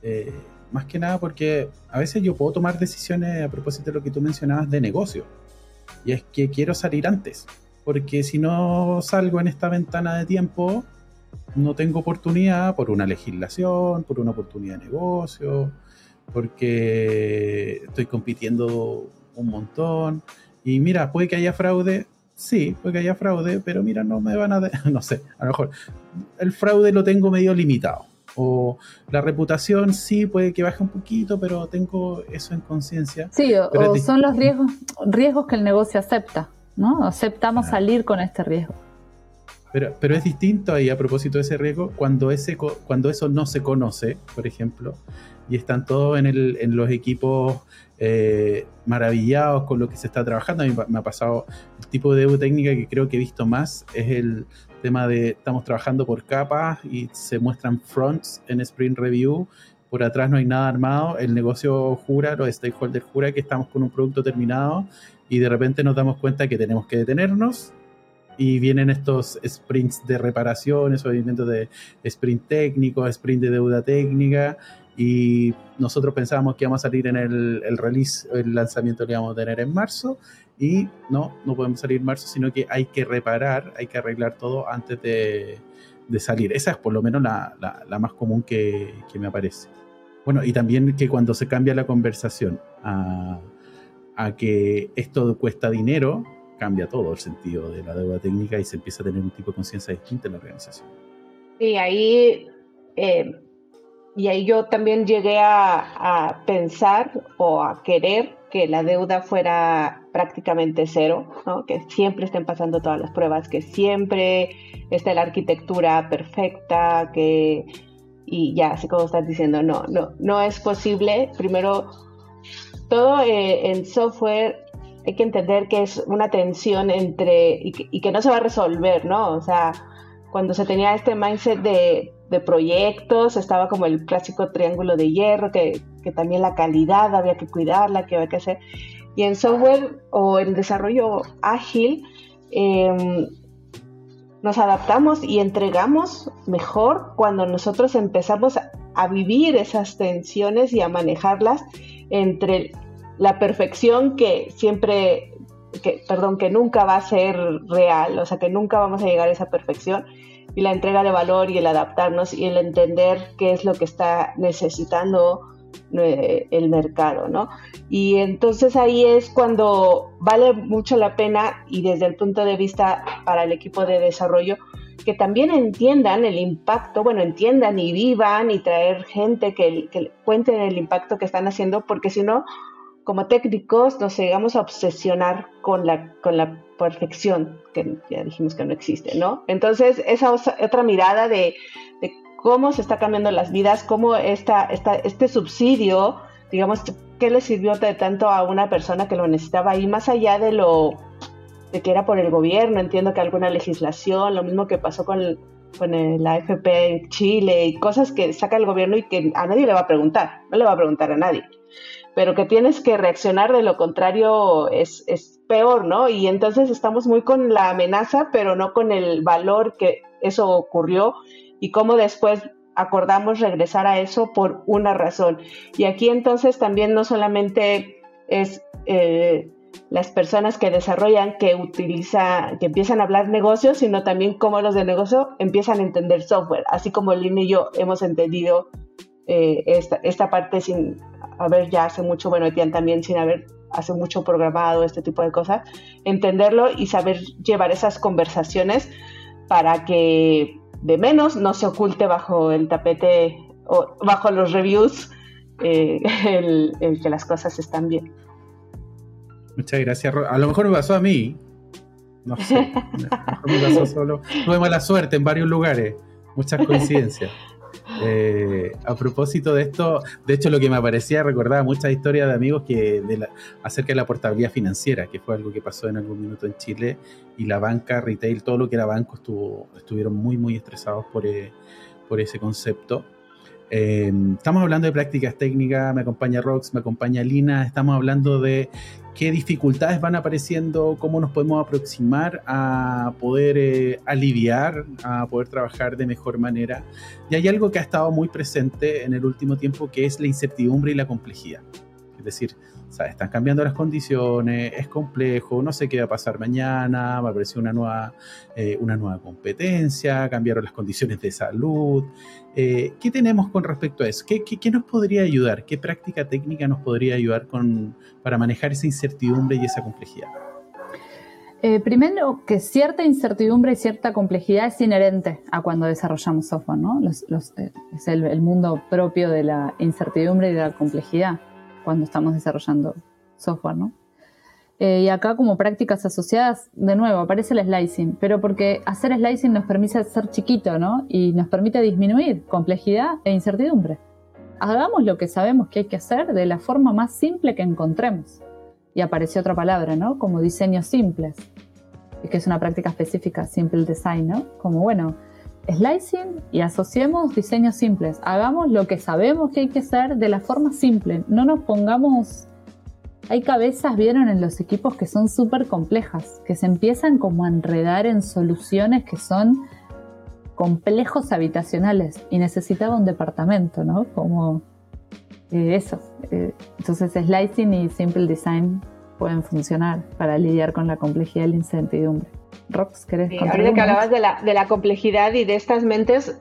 Eh, más que nada porque a veces yo puedo tomar decisiones a propósito de lo que tú mencionabas de negocio. Y es que quiero salir antes. Porque si no salgo en esta ventana de tiempo, no tengo oportunidad por una legislación, por una oportunidad de negocio, porque estoy compitiendo un montón. Y mira, puede que haya fraude, sí, puede que haya fraude, pero mira, no me van a... No sé, a lo mejor el fraude lo tengo medio limitado. O la reputación sí puede que baje un poquito, pero tengo eso en conciencia. Sí, o, o son los riesgos, riesgos que el negocio acepta, ¿no? Aceptamos ah. salir con este riesgo. Pero, es distinto ahí a propósito de ese riesgo cuando, ese, cuando eso no se conoce, por ejemplo, y están todos en, el, en los equipos eh, maravillados con lo que se está trabajando. A mí me ha pasado el tipo de técnica que creo que he visto más es el tema de estamos trabajando por capas y se muestran fronts en Sprint Review por atrás no hay nada armado, el negocio jura, los stakeholders jura que estamos con un producto terminado y de repente nos damos cuenta que tenemos que detenernos y vienen estos sprints de reparaciones o movimientos de sprint técnico, sprint de deuda técnica y nosotros pensábamos que íbamos a salir en el, el release, el lanzamiento lo íbamos a tener en marzo y no, no podemos salir en marzo, sino que hay que reparar, hay que arreglar todo antes de, de salir. Esa es por lo menos la, la, más común que, que, me aparece. Bueno, y también que cuando se cambia la conversación a, a que esto cuesta dinero, cambia todo el sentido de la deuda técnica y se empieza a tener un tipo de conciencia distinta en la organización. Y ahí, eh, y ahí yo también llegué a, pensar o a querer que la deuda fuera prácticamente cero, ¿no? que siempre estén pasando todas las pruebas, que siempre esté la arquitectura perfecta, que y ya, así como estás diciendo, no, no, no es posible. Primero, todo eh, software hay que entender que es una tensión entre y que, no se va a resolver, ¿no? O sea, cuando se tenía este mindset de, proyectos, estaba como el clásico triángulo de hierro, que, que, también la calidad había que cuidarla, que había que hacer. Y en software o en desarrollo ágil, eh, nos adaptamos y entregamos mejor cuando nosotros empezamos a, vivir esas tensiones y a manejarlas entre la perfección que siempre, que, perdón, que nunca va a ser real, o sea, que nunca vamos a llegar a esa perfección, y la entrega de valor y el adaptarnos y el entender qué es lo que está necesitando eh, el mercado, ¿no? Y entonces ahí es cuando vale mucho la pena y desde el punto de vista para el equipo de desarrollo, que también entiendan el impacto, bueno, entiendan y vivan y traer gente que, que cuenten el impacto que están haciendo, porque si no, como técnicos nos llegamos a obsesionar con la, con la perfección, que ya dijimos que no existe, ¿no? Entonces, esa otra mirada de, cómo se está cambiando las vidas, cómo esta, esta, este subsidio, digamos, qué le sirvió de tanto a una persona que lo necesitaba y más allá de lo de que era por el gobierno, entiendo que alguna legislación, lo mismo que pasó con, con la AFP en Chile y cosas que saca el gobierno y que a nadie le va a preguntar, no le va a preguntar a nadie, pero que tienes que reaccionar, de lo contrario es, es peor, ¿no? Y entonces estamos muy con la amenaza, pero no con el valor que eso ocurrió y cómo después acordamos regresar a eso por una razón. Y aquí entonces también no solamente es eh, las personas que desarrollan, que utilizan, que empiezan a hablar negocios, sino también cómo los de negocio empiezan a entender software, así como Lina y yo hemos entendido eh, esta, esta, parte sin haber ya hace mucho, bueno, Etienne también sin haber hace mucho programado este tipo de cosas, entenderlo y saber llevar esas conversaciones para que de menos no se oculte bajo el tapete o bajo los reviews eh, el, que las cosas están bien. Muchas gracias. A lo mejor me pasó a mí. No sé. me pasó solo. Tuve mala suerte en varios lugares. Muchas coincidencias. Eh, a propósito de esto, de hecho lo que me parecía recordaba muchas historias de amigos que de acerca de la portabilidad financiera, que fue algo que pasó en algún minuto en Chile y la banca, retail, todo lo que era banco estuvo, estuvieron muy muy estresados por, eh, por ese concepto. Eh, estamos hablando de prácticas técnicas, me acompaña Rox, me acompaña Lina, estamos hablando de qué dificultades van apareciendo, cómo nos podemos aproximar a poder eh, aliviar, a poder trabajar de mejor manera. Y hay algo que ha estado muy presente en el último tiempo que es la incertidumbre y la complejidad. Es decir, están cambiando las condiciones, es complejo, no sé qué va a pasar mañana, va a aparecer una nueva, eh, una nueva competencia, cambiaron las condiciones de salud. Eh, ¿Qué tenemos con respecto a eso? ¿Qué, ¿Qué, nos podría ayudar? ¿Qué práctica técnica nos podría ayudar con, para manejar esa incertidumbre y esa complejidad? Eh, primero, que cierta incertidumbre y cierta complejidad es inherente a cuando desarrollamos software, ¿no? es el, el mundo propio de la incertidumbre y de la complejidad cuando estamos desarrollando software, ¿no? Eh, y acá como prácticas asociadas, de nuevo, aparece el slicing, pero porque hacer slicing nos permite ser chiquito, ¿no? Y nos permite disminuir complejidad e incertidumbre. Hagamos lo que sabemos que hay que hacer de la forma más simple que encontremos. Y apareció otra palabra, ¿no? Como diseños simples, que es una práctica específica, simple design, ¿no? Como, bueno, slicing y asociemos diseños simples. Hagamos lo que sabemos que hay que hacer de la forma simple. No nos pongamos... Hay cabezas, vieron, en los equipos que son súper complejas, que se empiezan como a enredar en soluciones que son complejos habitacionales y necesitaba un departamento, ¿no? Como eh, eso. Eh, entonces, slicing y simple design pueden funcionar para lidiar con la complejidad y la incertidumbre. Rox, ¿querés sí, Ahorita que hablabas de la, de la, complejidad y de estas mentes,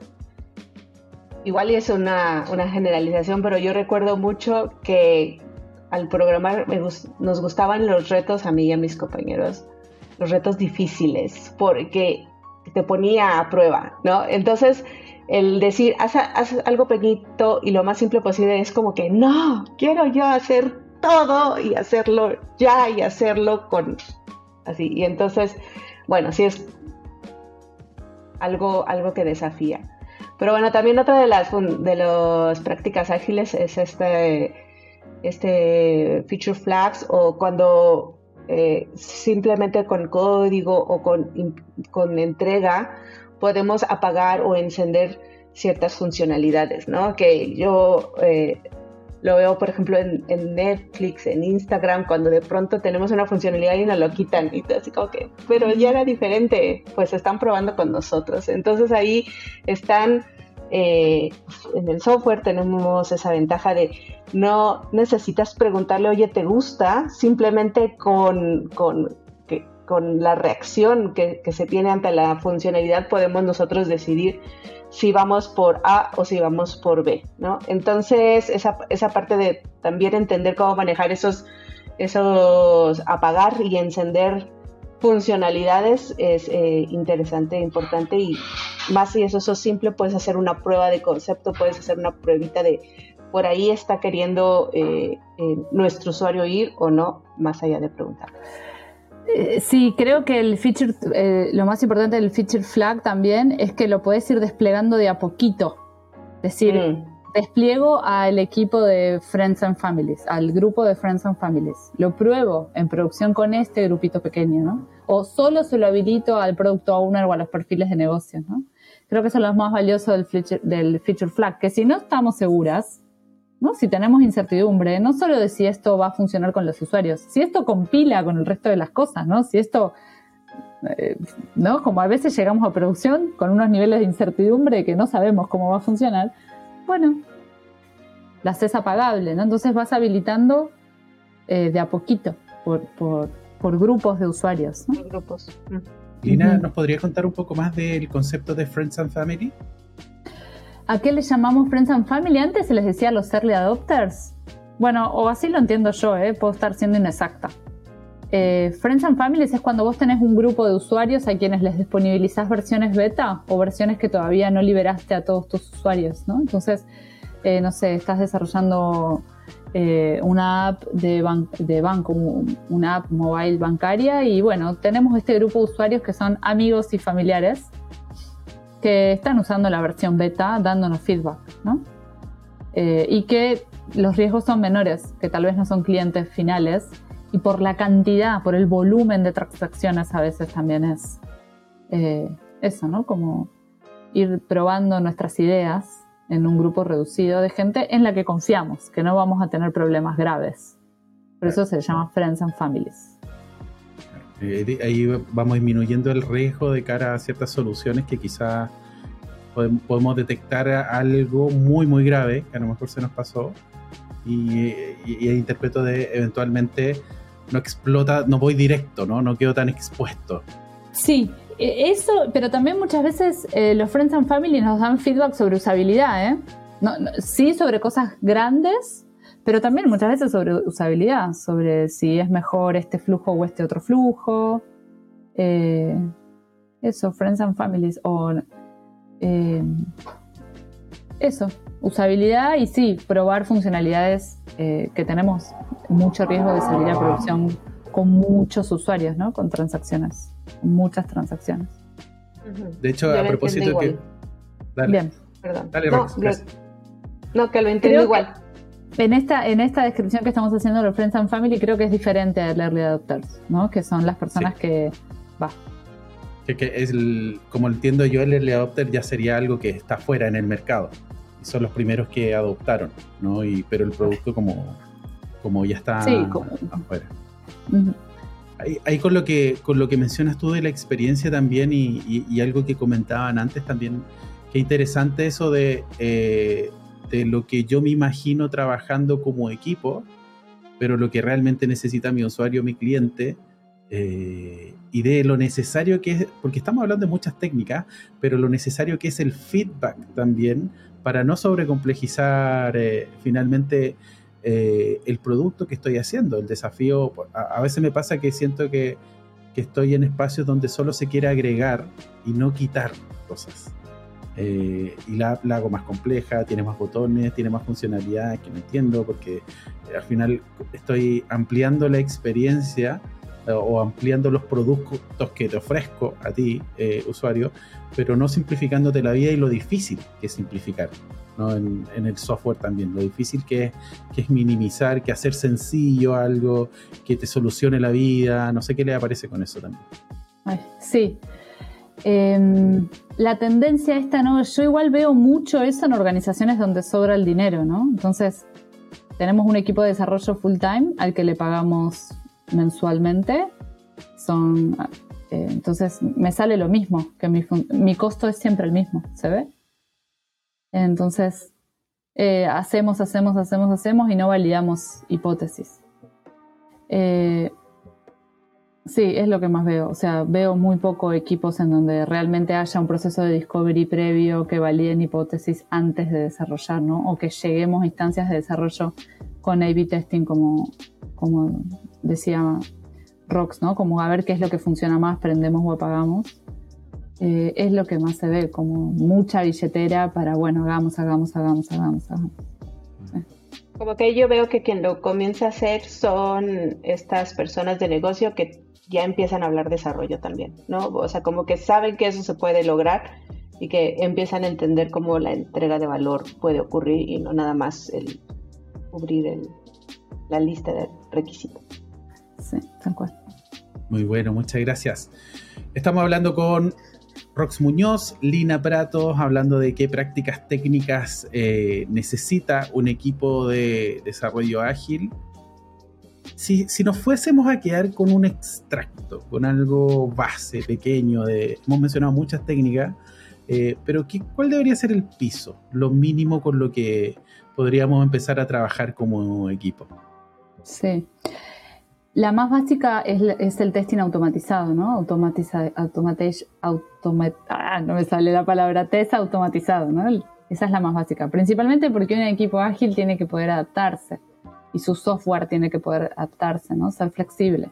igual es una, una generalización, pero yo recuerdo mucho que al programar nos gustaban los retos a mí y a mis compañeros, los retos difíciles, porque te ponía a prueba, ¿no? Entonces, el decir, haz, haz, algo pequeñito y lo más simple posible es como que, no, quiero yo hacer todo y hacerlo ya y hacerlo con así. Y entonces, bueno, sí es algo, algo que desafía. Pero bueno, también otra de las, de prácticas ágiles es este, este feature flags o cuando eh, simplemente con código o con, con entrega podemos apagar o encender ciertas funcionalidades, ¿no? Que yo eh, lo veo, por ejemplo, en, Netflix, en Instagram, cuando de pronto tenemos una funcionalidad y nos lo quitan. Y así como que, pero ya era diferente, pues están probando con nosotros. Entonces ahí están, eh, en el software tenemos esa ventaja de no necesitas preguntarle, oye, ¿te gusta? Simplemente con, con, la reacción que se tiene ante la funcionalidad podemos nosotros decidir si vamos por A o si vamos por B, ¿no? Entonces, esa, esa parte de también entender cómo manejar esos, esos apagar y encender funcionalidades es eh, interesante, importante y más si eso, eso simple, puedes hacer una prueba de concepto, puedes hacer una pruebita de por ahí está queriendo eh, eh, nuestro usuario ir o no, más allá de preguntar. Eh, sí, creo que el feature, eh, lo más importante del feature flag también es que lo puedes ir desplegando de a poquito. Es decir, mm. despliego al equipo de Friends and Families, al grupo de Friends and Families. Lo pruebo en producción con este grupito pequeño, ¿no? O solo se lo habilito al product owner o a los perfiles de negocios, ¿no? Creo que eso es lo más valioso del feature, del feature flag, que si no estamos seguras, ¿no? Si tenemos incertidumbre, no solo de si esto va a funcionar con los usuarios, si esto compila con el resto de las cosas, ¿no? Si esto, eh, ¿no? Como a veces llegamos a producción con unos niveles de incertidumbre que no sabemos cómo va a funcionar, bueno, la haces apagable, ¿no? Entonces vas habilitando eh, de a poquito por, grupos de usuarios, ¿no? grupos. Lina, ¿nos podría contar un poco más del concepto de Friends and Family? ¿A qué le llamamos Friends and Family? Antes se les decía los early adopters. Bueno, o así lo entiendo yo, ¿eh? puedo estar siendo inexacta. Eh, Friends and Families es cuando vos tenés un grupo de usuarios a quienes les disponibilizás versiones beta o versiones que todavía no liberaste a todos tus usuarios, ¿no? Entonces, eh, no sé, estás desarrollando eh, una app de, de banco, una app mobile bancaria y bueno, tenemos este grupo de usuarios que son amigos y familiares que están usando la versión beta dándonos feedback, ¿no? Eh, y que los riesgos son menores, que tal vez no son clientes finales, y por la cantidad, por el volumen de transacciones a veces también es eh, eso, ¿no? Como ir probando nuestras ideas en un grupo reducido de gente en la que confiamos, que no vamos a tener problemas graves. Por eso se llama Friends and Families. Eh, ahí vamos disminuyendo el riesgo de cara a ciertas soluciones que quizás podemos detectar algo muy, muy grave, que a lo mejor se nos pasó, y, y, interpreto de eventualmente no explota, no voy directo, ¿no? No quedo tan expuesto. Sí, e, eso, pero también muchas veces eh, los Friends and Family nos dan feedback sobre usabilidad, ¿eh? sí, sobre cosas grandes, pero también muchas veces sobre usabilidad, sobre si es mejor este flujo o este otro flujo. Eh, eso, Friends and Families. O, eh, eso, usabilidad y sí, probar funcionalidades eh, que tenemos mucho riesgo de salir a producción con muchos usuarios, ¿no? Con transacciones, muchas transacciones. De hecho, a propósito que... Bien. Perdón. Dale, no, no, que lo entiendo igual en esta, en esta descripción que estamos haciendo de los Friends and Family creo que es diferente al Early Adopters, ¿no? Que son las personas que... Va. Que, es el, como entiendo yo, el early adopter ya sería algo que está fuera en el mercado. Y son los primeros que adoptaron, ¿no? Y, pero el producto como, como ya está afuera. ahí, con lo que con lo que mencionas tú de la experiencia también y, algo que comentaban antes también, qué interesante eso de, eh, de lo que yo me imagino trabajando como equipo, pero lo que realmente necesita mi usuario, mi cliente, eh, y de lo necesario que es, porque estamos hablando de muchas técnicas, pero lo necesario que es el feedback también para no sobrecomplejizar eh, finalmente eh, el producto que estoy haciendo. El desafío, a, veces me pasa que siento que, que, estoy en espacios donde solo se quiere agregar y no quitar cosas. Y la, la, hago más compleja, tiene más botones, tiene más funcionalidades que no entiendo, porque al final estoy ampliando la experiencia o ampliando los productos que te ofrezco a ti, eh, usuario, pero no simplificándote la vida y lo difícil que es simplificar. ¿no? En, el software también, lo difícil que es, que es minimizar, que hacer sencillo algo, que te solucione la vida, no sé qué le aparece con eso también. sí, em, la tendencia esta, ¿no? Yo igual veo mucho eso en organizaciones donde sobra el dinero, ¿no? Entonces, tenemos un equipo de desarrollo full time al que le pagamos mensualmente, son, eh, entonces me sale lo mismo, que mi, costo es siempre el mismo, ¿se ve? Entonces, eh, hacemos, hacemos, hacemos, hacemos y no validamos hipótesis. Eh, sí, es lo que más veo. O sea, veo muy poco equipos en donde realmente haya un proceso de discovery previo que validen hipótesis antes de desarrollar, ¿no? O que lleguemos a instancias de desarrollo con A-B testing como, como decía Rox, ¿no? Como a ver qué es lo que funciona más, prendemos o apagamos. Eh, es lo que más se ve, como mucha billetera para, bueno, hagamos, hagamos, hagamos, hagamos, hagamos. Como que yo veo que quien lo comienza a hacer son estas personas de negocio que ya empiezan a hablar desarrollo también, ¿no? O sea, como que saben que eso se puede lograr y que empiezan a entender cómo la entrega de valor puede ocurrir y no nada más el cubrir la lista de requisitos. Sí, tal cual. Muy bueno, muchas gracias. Estamos hablando con Rox Muñoz, Lina Pratos, hablando de qué prácticas técnicas eh, necesita un equipo de desarrollo ágil. Si, nos fuésemos a quedar con un extracto, con algo base, pequeño, de, hemos mencionado muchas técnicas, eh, pero ¿qué, ¿cuál debería ser el piso, lo mínimo con lo que podríamos empezar a trabajar como equipo? Sí. La más básica es, el testing automatizado, ¿no? Automatiza, ah, no me sale la palabra, test automatizado, ¿no? Esa es la más básica, principalmente porque un equipo ágil tiene que poder adaptarse y su software tiene que poder adaptarse, ¿no? Ser flexible.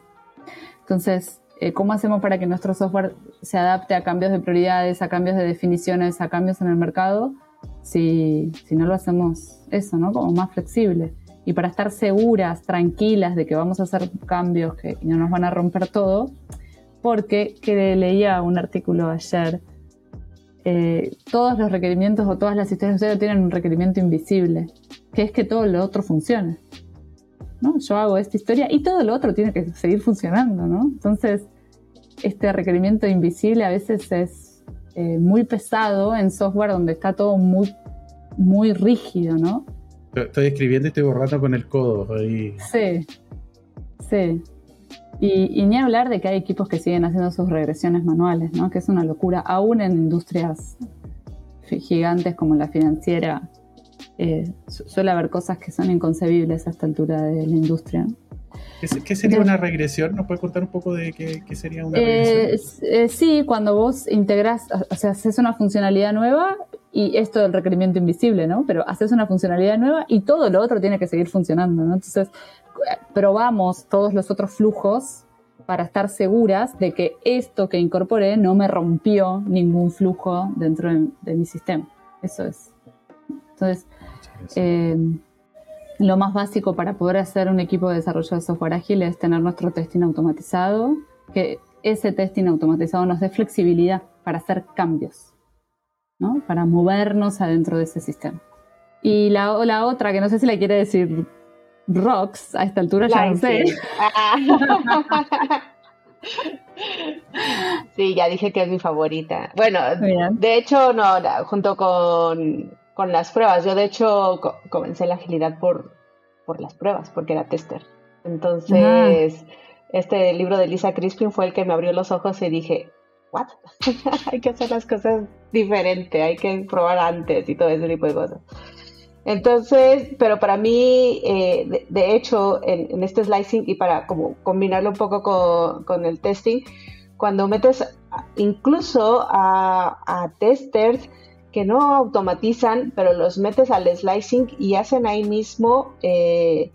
Entonces, eh, ¿cómo hacemos para que nuestro software se adapte a cambios de prioridades, a cambios de definiciones, a cambios en el mercado? Si, si no lo hacemos eso, ¿no? Como más flexible y para estar seguras, tranquilas de que vamos a hacer cambios que no nos van a romper todo, porque que leía un artículo ayer, eh, todos los requerimientos o todas las historias de ustedes tienen un requerimiento invisible, que es que todo lo otro funcione. ¿No? Yo hago esta historia y todo lo otro tiene que seguir funcionando, ¿no? Entonces, este requerimiento invisible a veces es eh, muy pesado en software donde está todo muy, muy rígido, ¿no? Estoy escribiendo y estoy borrando con el codo. Ahí. Sí, sí. Y, ni hablar de que hay equipos que siguen haciendo sus regresiones manuales, ¿no? Que es una locura, aún en industrias gigantes como la financiera. Eh, suele haber cosas que son inconcebibles a esta altura de la industria. ¿Qué, sería una regresión? ¿Nos puede contar un poco de qué, sería una regresión? Eh, eh, sí, cuando vos integras, o sea, haces una funcionalidad nueva y esto del requerimiento invisible, ¿no? Pero haces una funcionalidad nueva y todo lo otro tiene que seguir funcionando, ¿no? Entonces, probamos todos los otros flujos para estar seguras de que esto que incorporé no me rompió ningún flujo dentro de, mi sistema. Eso es. Entonces, lo más básico para poder hacer un equipo de desarrollo de software ágil es tener nuestro testing automatizado, que ese testing automatizado nos dé flexibilidad para hacer cambios, ¿no? para movernos adentro de ese sistema. Y la, la otra, que no sé si la quiere decir Rox, a esta altura ya no sé. Sí, ya dije que es mi favorita. Bueno, de hecho, no, junto con, las pruebas. Yo, de hecho, comencé la agilidad por, por las pruebas, porque era tester. Entonces, este libro de Lisa Crispin fue el que me abrió los ojos y dije, ¿what? hay que hacer las cosas diferente, hay que probar antes y todo ese tipo de cosas. Entonces, pero para mí, eh, de, hecho, en, este slicing y para como combinarlo un poco con, con el testing, cuando metes incluso a, a, testers que no automatizan, pero los metes al slicing y hacen ahí mismo eh,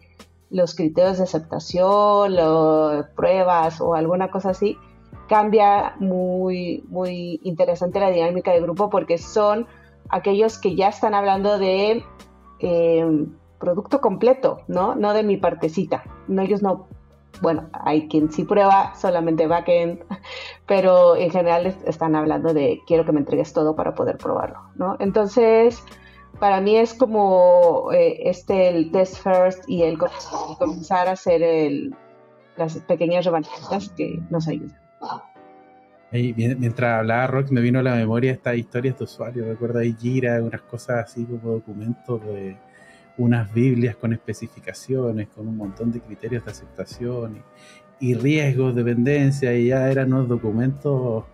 los criterios de aceptación, las pruebas o alguna cosa así, cambia muy, muy interesante la dinámica de grupo porque son aquellos que ya están hablando de eh, producto completo, ¿no? No de mi partecita. No, ellos no, bueno, hay quien sí prueba solamente backend, pero en general están hablando de quiero que me entregues todo para poder probarlo, ¿no? Entonces, para mí es como eh, este el test first y el comenzar a hacer el, las pequeñas revanchitas que nos ayudan. mientras hablaba Rock, me vino a la memoria estas historias de usuarios. Recuerdo ahí Gira, unas cosas así como documentos de unas Biblias con especificaciones, con un montón de criterios de aceptación y, riesgos, dependencia, y ya eran unos documentos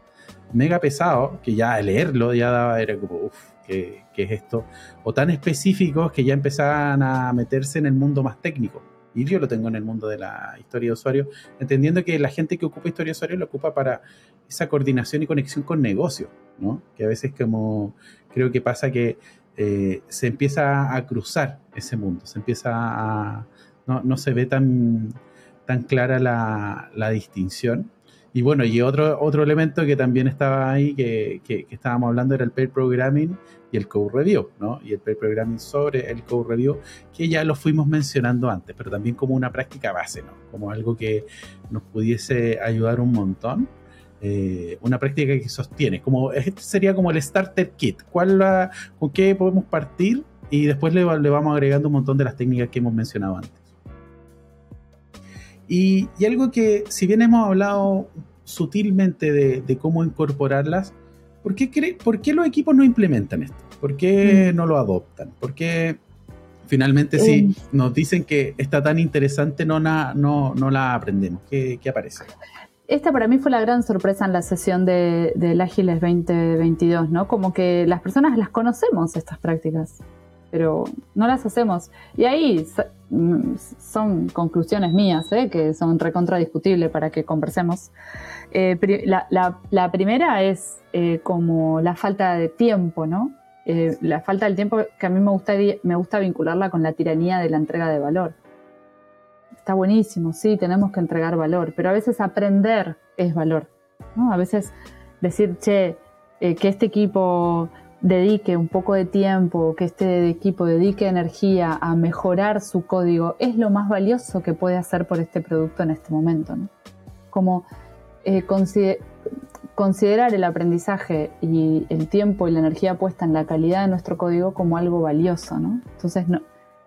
mega pesados que ya leerlo ya daba, era como, uff, ¿qué, ¿qué, es esto? O tan específicos que ya empezaban a meterse en el mundo más técnico. Y yo lo tengo en el mundo de la historia de usuario, entendiendo que la gente que ocupa historia de usuario lo ocupa para esa coordinación y conexión con negocio, ¿no? Que a veces como creo que pasa que eh, se empieza a cruzar ese mundo, se empieza a... no, se ve tan, tan clara la, distinción. Y bueno, y otro, otro elemento que también estaba ahí, que, que, estábamos hablando, era el pair programming y el code review, ¿no? Y el pair programming sobre el code review, que ya lo fuimos mencionando antes, pero también como una práctica base, ¿no? Como algo que nos pudiese ayudar un montón. Eh, una práctica que sostiene. Como, este sería como el starter kit. ¿Cuál ¿Con qué podemos partir? Y después le, vamos agregando un montón de las técnicas que hemos mencionado antes. Y, algo que, si bien hemos hablado sutilmente de, cómo incorporarlas, ¿por qué, ¿por qué, los equipos no implementan esto? ¿Por qué mm. no lo adoptan? ¿Por qué finalmente si eh. nos dicen que está tan interesante no, no, no la aprendemos? ¿Qué, qué aparece? Esta para mí fue la gran sorpresa en la sesión de, del Ágiles 2022, ¿no? Como que las personas las conocemos estas prácticas, pero no las hacemos. Y ahí mm, son conclusiones mías, ¿eh? que son recontradiscutibles para que conversemos. Eh, la, primera es eh, como la falta de tiempo, ¿no? la falta del tiempo que a mí me gusta, me gusta vincularla con la tiranía de la entrega de valor está buenísimo, sí, tenemos que entregar valor, pero a veces aprender es valor. ¿no? A veces decir, che, eh, que este equipo dedique un poco de tiempo, que este equipo dedique energía a mejorar su código, es lo más valioso que puede hacer por este producto en este momento. ¿no? Como eh, considerar el aprendizaje y el tiempo y la energía puesta en la calidad de nuestro código como algo valioso. ¿no? Entonces, no,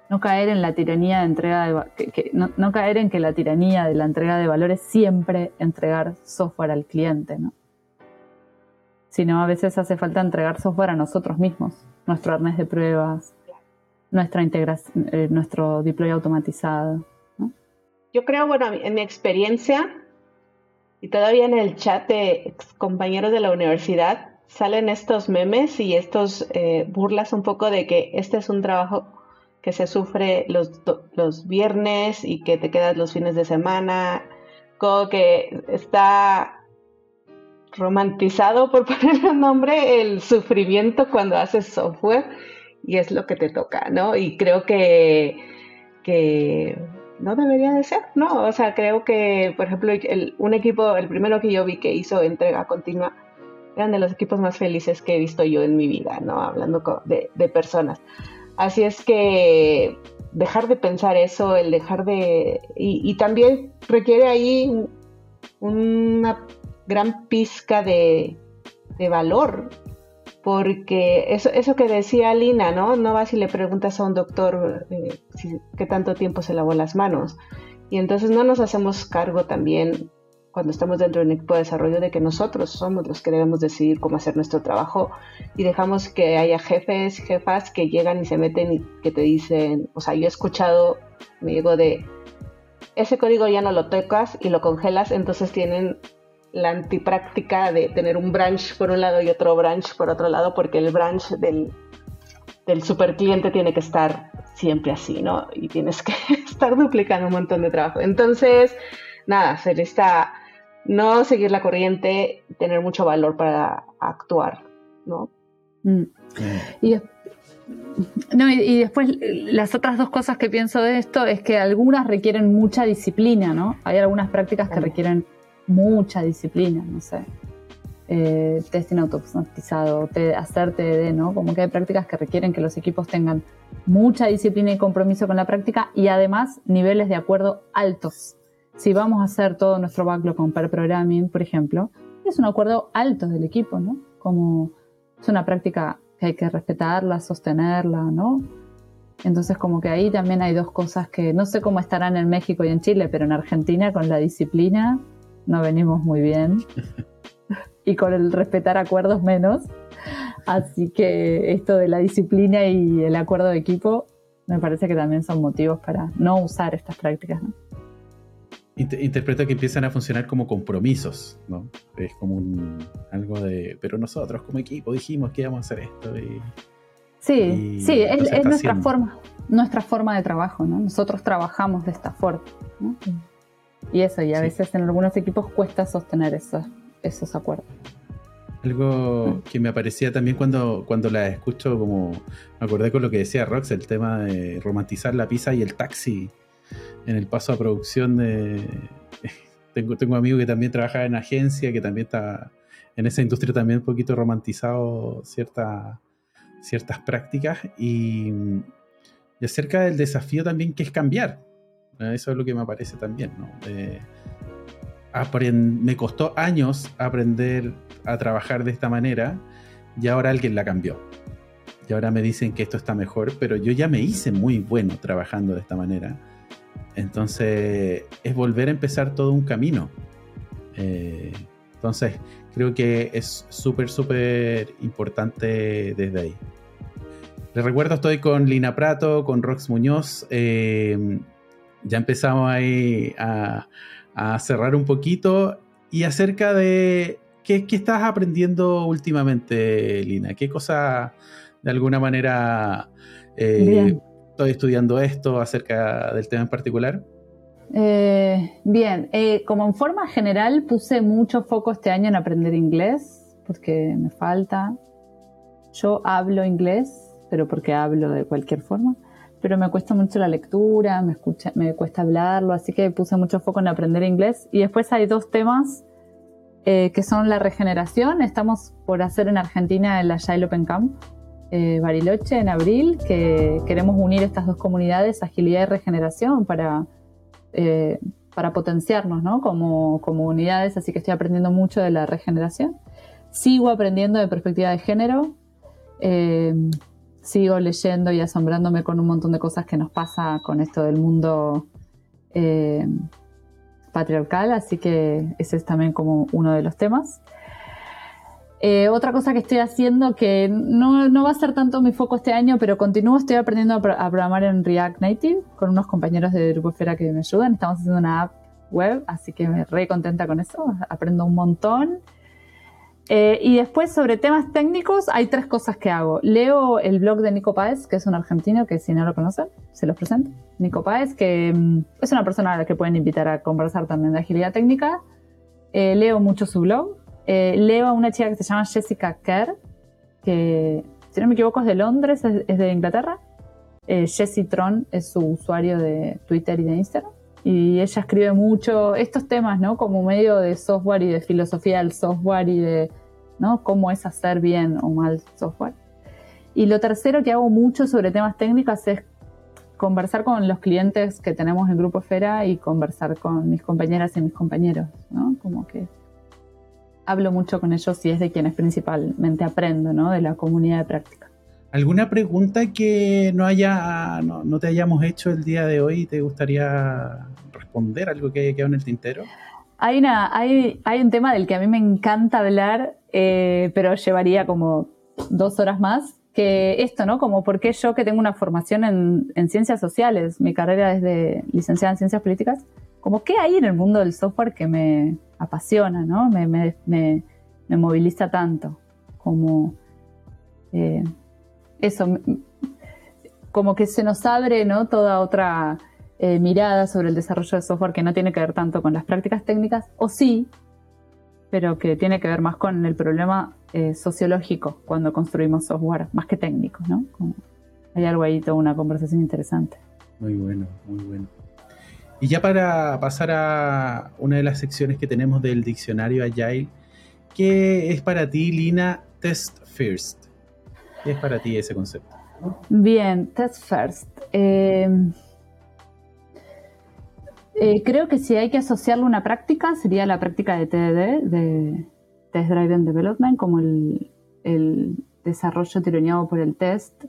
no caer en la tiranía de entrega de no, caer en que la tiranía de la entrega de valores siempre entregar software al cliente, ¿no? Sino a veces hace falta entregar software a nosotros mismos, nuestro arnés de pruebas, nuestra integración, eh, nuestro deploy automatizado. Yo creo, bueno, en mi experiencia, y todavía en el chat de compañeros de la universidad, salen estos memes y estos eh, burlas un poco de que este es un trabajo que se sufre los, los viernes y que te quedas los fines de semana, como que está romantizado, por poner un nombre, el sufrimiento cuando haces software y es lo que te toca, ¿no? Y creo que, que no debería de ser, ¿no? O sea, creo que, por ejemplo, un equipo, el primero que yo vi que hizo entrega continua, eran de los equipos más felices que he visto yo en mi vida, ¿no? Hablando de, de personas. Así es que dejar de pensar eso, el dejar de... Y, también requiere ahí una gran pizca de, valor, porque eso, eso que decía Lina, ¿no? No vas y le preguntas a un doctor eh, qué tanto tiempo se lavó las manos. Y entonces no nos hacemos cargo también cuando estamos dentro de un equipo de desarrollo de que nosotros somos los que debemos decidir cómo hacer nuestro trabajo y dejamos que haya jefes, jefas que llegan y se meten y que te dicen, o sea, yo he escuchado, me digo de, ese código ya no lo tocas y lo congelas, entonces tienen la antipráctica de tener un branch por un lado y otro branch por otro lado, porque el branch del, del super cliente tiene que estar siempre así, ¿no? Y tienes que estar duplicando un montón de trabajo. Entonces, nada, se necesita no seguir la corriente, tener mucho valor para actuar, ¿no? Mm. Y, no, y, después las otras dos cosas que pienso de esto es que algunas requieren mucha disciplina, ¿no? Hay algunas prácticas que requieren mucha disciplina, no sé. Eh, testing automatizado, hacer TDD, ¿no? Como que hay prácticas que requieren que los equipos tengan mucha disciplina y compromiso con la práctica y además niveles de acuerdo altos. Si vamos a hacer todo nuestro backlog con pair programming, por ejemplo, es un acuerdo alto del equipo, ¿no? Como es una práctica que hay que respetarla, sostenerla, ¿no? Entonces como que ahí también hay dos cosas que no sé cómo estarán en México y en Chile, pero en Argentina con la disciplina no venimos muy bien. y con el respetar acuerdos menos. Así que esto de la disciplina y el acuerdo de equipo me parece que también son motivos para no usar estas prácticas. ¿no? Interpreto que empiezan a funcionar como compromisos, ¿no? Es como un, algo de, pero nosotros como equipo dijimos que íbamos a hacer esto. Y, sí, sí, es, nuestra forma, nuestra forma de trabajo, ¿no? Nosotros trabajamos de esta forma, ¿no? Y eso, y a veces en algunos equipos cuesta sostener esos, esos acuerdos. Algo mm. que me aparecía también cuando, cuando la escucho, como me acordé con lo que decía Rox, el tema de romantizar la pizza y el taxi en el paso a producción de... Tengo, tengo un amigo que también trabaja en agencia, que también está en esa industria también un poquito romantizado ciertas prácticas y, y acerca del desafío también que es cambiar eso es lo que me parece también, ¿no? me costó años aprender a trabajar de esta manera y ahora alguien la cambió. Y ahora me dicen que esto está mejor, pero yo ya me hice muy bueno trabajando de esta manera. Entonces es volver a empezar todo un camino. Eh, entonces creo que es súper, súper importante desde ahí. Les recuerdo, estoy con Lina Prato, con Rox Muñoz. Eh, ya empezamos ahí a, cerrar un poquito. Y acerca de qué, estás aprendiendo últimamente, Lina, qué cosa de alguna manera eh, estoy estudiando esto acerca del tema en particular. Eh, bien, eh, como en forma general puse mucho foco este año en aprender inglés, porque me falta. Yo hablo inglés, pero porque hablo de cualquier forma pero me cuesta mucho la lectura, me, escucha, me cuesta hablarlo, así que puse mucho foco en aprender inglés. Y después hay dos temas eh, que son la regeneración. Estamos por hacer en Argentina el Agile Open Camp eh, Bariloche en abril, que queremos unir estas dos comunidades, agilidad y regeneración, para, eh, para potenciarnos ¿no? como, como unidades, así que estoy aprendiendo mucho de la regeneración. Sigo aprendiendo de perspectiva de género sigo leyendo y asombrándome con un montón de cosas que nos pasa con esto del mundo eh, patriarcal, así que ese es también como uno de los temas. Eh, otra cosa que estoy haciendo que no, va a ser tanto mi foco este año, pero continúo, estoy aprendiendo a, programar en React Native con unos compañeros de Grupo Esfera que me ayudan. Estamos haciendo una app web, así que me re contenta con eso, aprendo un montón. Eh, y después sobre temas técnicos hay tres cosas que hago. Leo el blog de Nico Páez, que es un argentino que si no lo conocen, se los presento. Nico Páez, que mm, es una persona a la que pueden invitar a conversar también de agilidad técnica. Eh, leo mucho su blog. Eh, leo a una chica que se llama Jessica Kerr, que si no me equivoco es de Londres, es, de Inglaterra. Jessie Tron es su usuario de Twitter y de Instagram y ella escribe mucho estos temas, ¿no? Como medio de software y de filosofía del software y de, ¿no? Cómo es hacer bien o mal software. Y lo tercero que hago mucho sobre temas técnicos es conversar con los clientes que tenemos en Grupo Esfera y conversar con mis compañeras y mis compañeros, ¿no? Como que hablo mucho con ellos y es de quienes principalmente aprendo, ¿no? De la comunidad de práctica. ¿Alguna pregunta que no, haya, no, te hayamos hecho el día de hoy y te gustaría responder? ¿Algo que haya quedado en el tintero? Hay, una, hay, hay un tema del que a mí me encanta hablar, eh, pero llevaría como dos horas más, que esto, ¿no? Como por qué yo que tengo una formación en, en ciencias sociales, mi carrera es de licenciada en ciencias políticas, como qué hay en el mundo del software que me apasiona, ¿no? Me, me, me, me moviliza tanto, como eh, eso, como que se nos abre, ¿no? Toda otra eh, mirada sobre el desarrollo de software que no tiene que ver tanto con las prácticas técnicas, o sí, pero que tiene que ver más con el problema eh, sociológico cuando construimos software, más que técnico, ¿no? hay algo ahí, toda una conversación interesante. Muy bueno, muy bueno. Y ya para pasar a una de las secciones que tenemos del diccionario Agile, ¿qué es para ti, Lina, Test First? ¿Qué es para ti ese concepto? Bien, Test First. Eh, eh, creo que si hay que asociarle una práctica, sería la práctica de TDD, de Test Driven Development, como el, desarrollo tironeado por el test.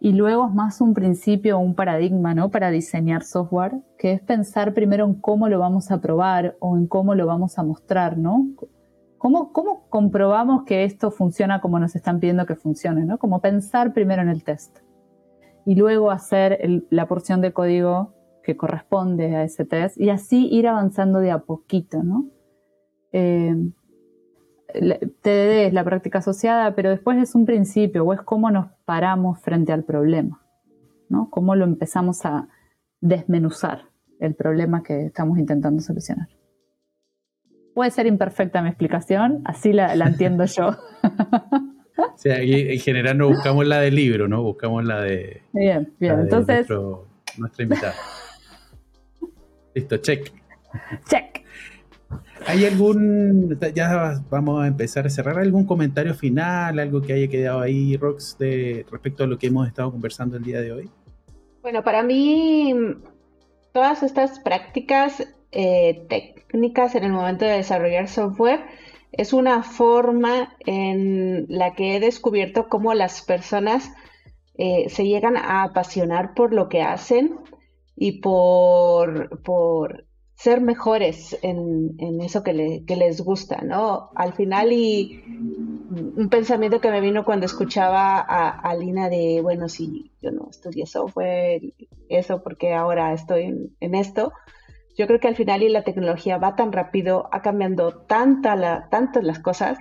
Y luego es más un principio, un paradigma, ¿no? Para diseñar software, que es pensar primero en cómo lo vamos a probar o en cómo lo vamos a mostrar, ¿no? ¿Cómo, cómo comprobamos que esto funciona como nos están pidiendo que funcione, ¿no? Como pensar primero en el test. Y luego hacer la porción de código que corresponde a ese test y así ir avanzando de a poquito, ¿no? Eh, TDD es la práctica asociada, pero después es un principio o es cómo nos paramos frente al problema, ¿no? Cómo lo empezamos a desmenuzar el problema que estamos intentando solucionar. Puede ser imperfecta mi explicación, así la, entiendo yo. O sea, en general no buscamos la del libro, ¿no? Buscamos la de. Bien, bien. Entonces. nuestra invitada. Listo, check. Check. ¿Hay algún, ya vamos a empezar a cerrar, algún comentario final, algo que haya quedado ahí, Rox, de, respecto a lo que hemos estado conversando el día de hoy? Bueno, para mí, todas estas prácticas eh, técnicas en el momento de desarrollar software es una forma en la que he descubierto cómo las personas eh, se llegan a apasionar por lo que hacen y por, por ser mejores en, eso que, les gusta, ¿no? Al final y un pensamiento que me vino cuando escuchaba a, Lina de, bueno, si yo no estudié software, eso porque ahora estoy en, esto, yo creo que al final y la tecnología va tan rápido, ha cambiado tanta la, tanto las cosas,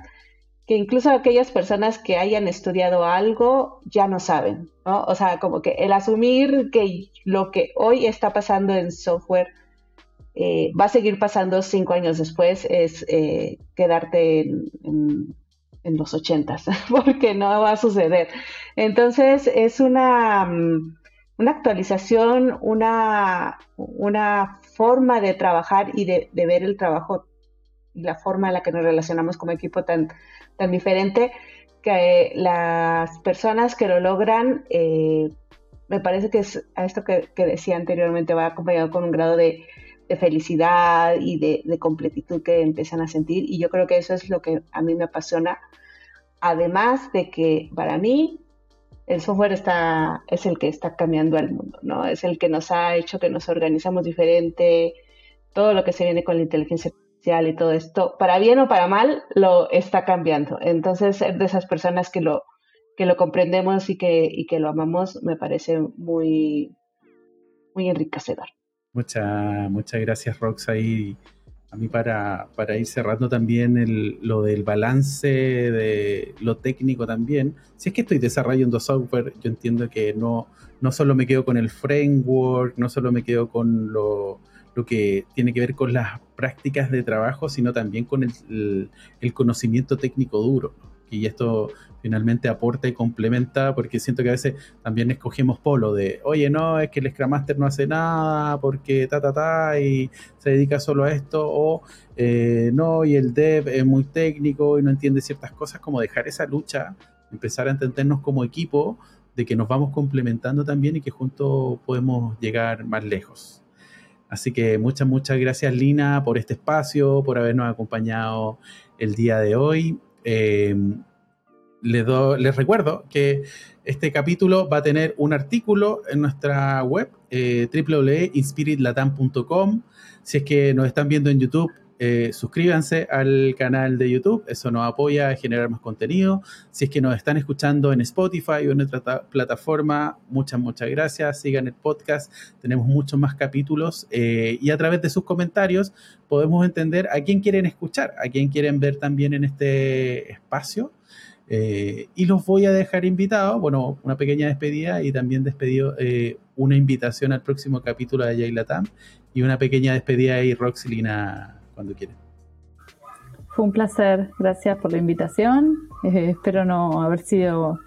que incluso aquellas personas que hayan estudiado algo ya no saben, ¿no? O sea, como que el asumir que lo que hoy está pasando en software eh, va a seguir pasando cinco años después es eh, quedarte en, los ochentas, porque no va a suceder. Entonces es una, mm, una actualización, una, una forma de trabajar y de, ver el trabajo y la forma en la que nos relacionamos como equipo tan tan diferente que las personas que lo logran, eh, me parece que es a esto que, decía anteriormente, va acompañado con un grado de, felicidad y de, completitud que empiezan a sentir. Y yo creo que eso es lo que a mí me apasiona. Además de que para mí el software está, es el que está cambiando al mundo, ¿no? Es el que nos ha hecho que nos organizamos diferente, todo lo que se viene con la inteligencia y todo esto, para bien o para mal, lo está cambiando. Entonces, de esas personas que lo, que lo comprendemos y que, y que lo amamos, me parece muy, muy enriquecedor. Muchas, gracias, Rox. Ahí a mí para, para ir cerrando también el, lo del balance de lo técnico también. Si es que estoy desarrollando software, yo entiendo que no, no solo me quedo con el framework, no solo me quedo con lo lo que tiene que ver con las prácticas de trabajo, sino también con el, conocimiento técnico duro. Y esto finalmente aporta y complementa, porque siento que a veces también escogemos polo de, oye, no, es que el Scrum Master no hace nada porque ta, ta, ta, y se dedica solo a esto, o eh, no, y el dev es muy técnico y no entiende ciertas cosas, como dejar esa lucha, empezar a entendernos como equipo, de que nos vamos complementando también y que juntos podemos llegar más lejos. Así que muchas, muchas gracias Lina por este espacio, por habernos acompañado el día de hoy. Eh, les, recuerdo que este capítulo va a tener un artículo en nuestra web, eh. Si es que nos están viendo en YouTube, eh, suscríbanse al canal de YouTube, eso nos apoya a generar más contenido. Si es que nos están escuchando en Spotify o en otra plataforma, muchas, muchas gracias. Sigan el podcast, tenemos muchos más capítulos eh, y a través de sus comentarios podemos entender a quién quieren escuchar, a quién quieren ver también en este espacio. Eh, y los voy a dejar invitados, bueno, una pequeña despedida y también despedido una invitación al próximo capítulo de Jay Tam y una pequeña despedida ahí, Roxilina cuando quieran. Fue un placer, gracias por la invitación. Eh, espero no haber sido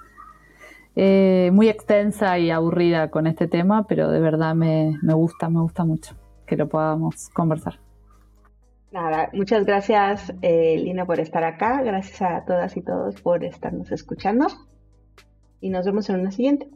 eh, muy extensa y aburrida con este tema, pero de verdad me gusta, me gusta mucho que lo podamos conversar. Nada, muchas gracias eh, Lina por estar acá, gracias a todas y todos por estarnos escuchando y nos vemos en una siguiente.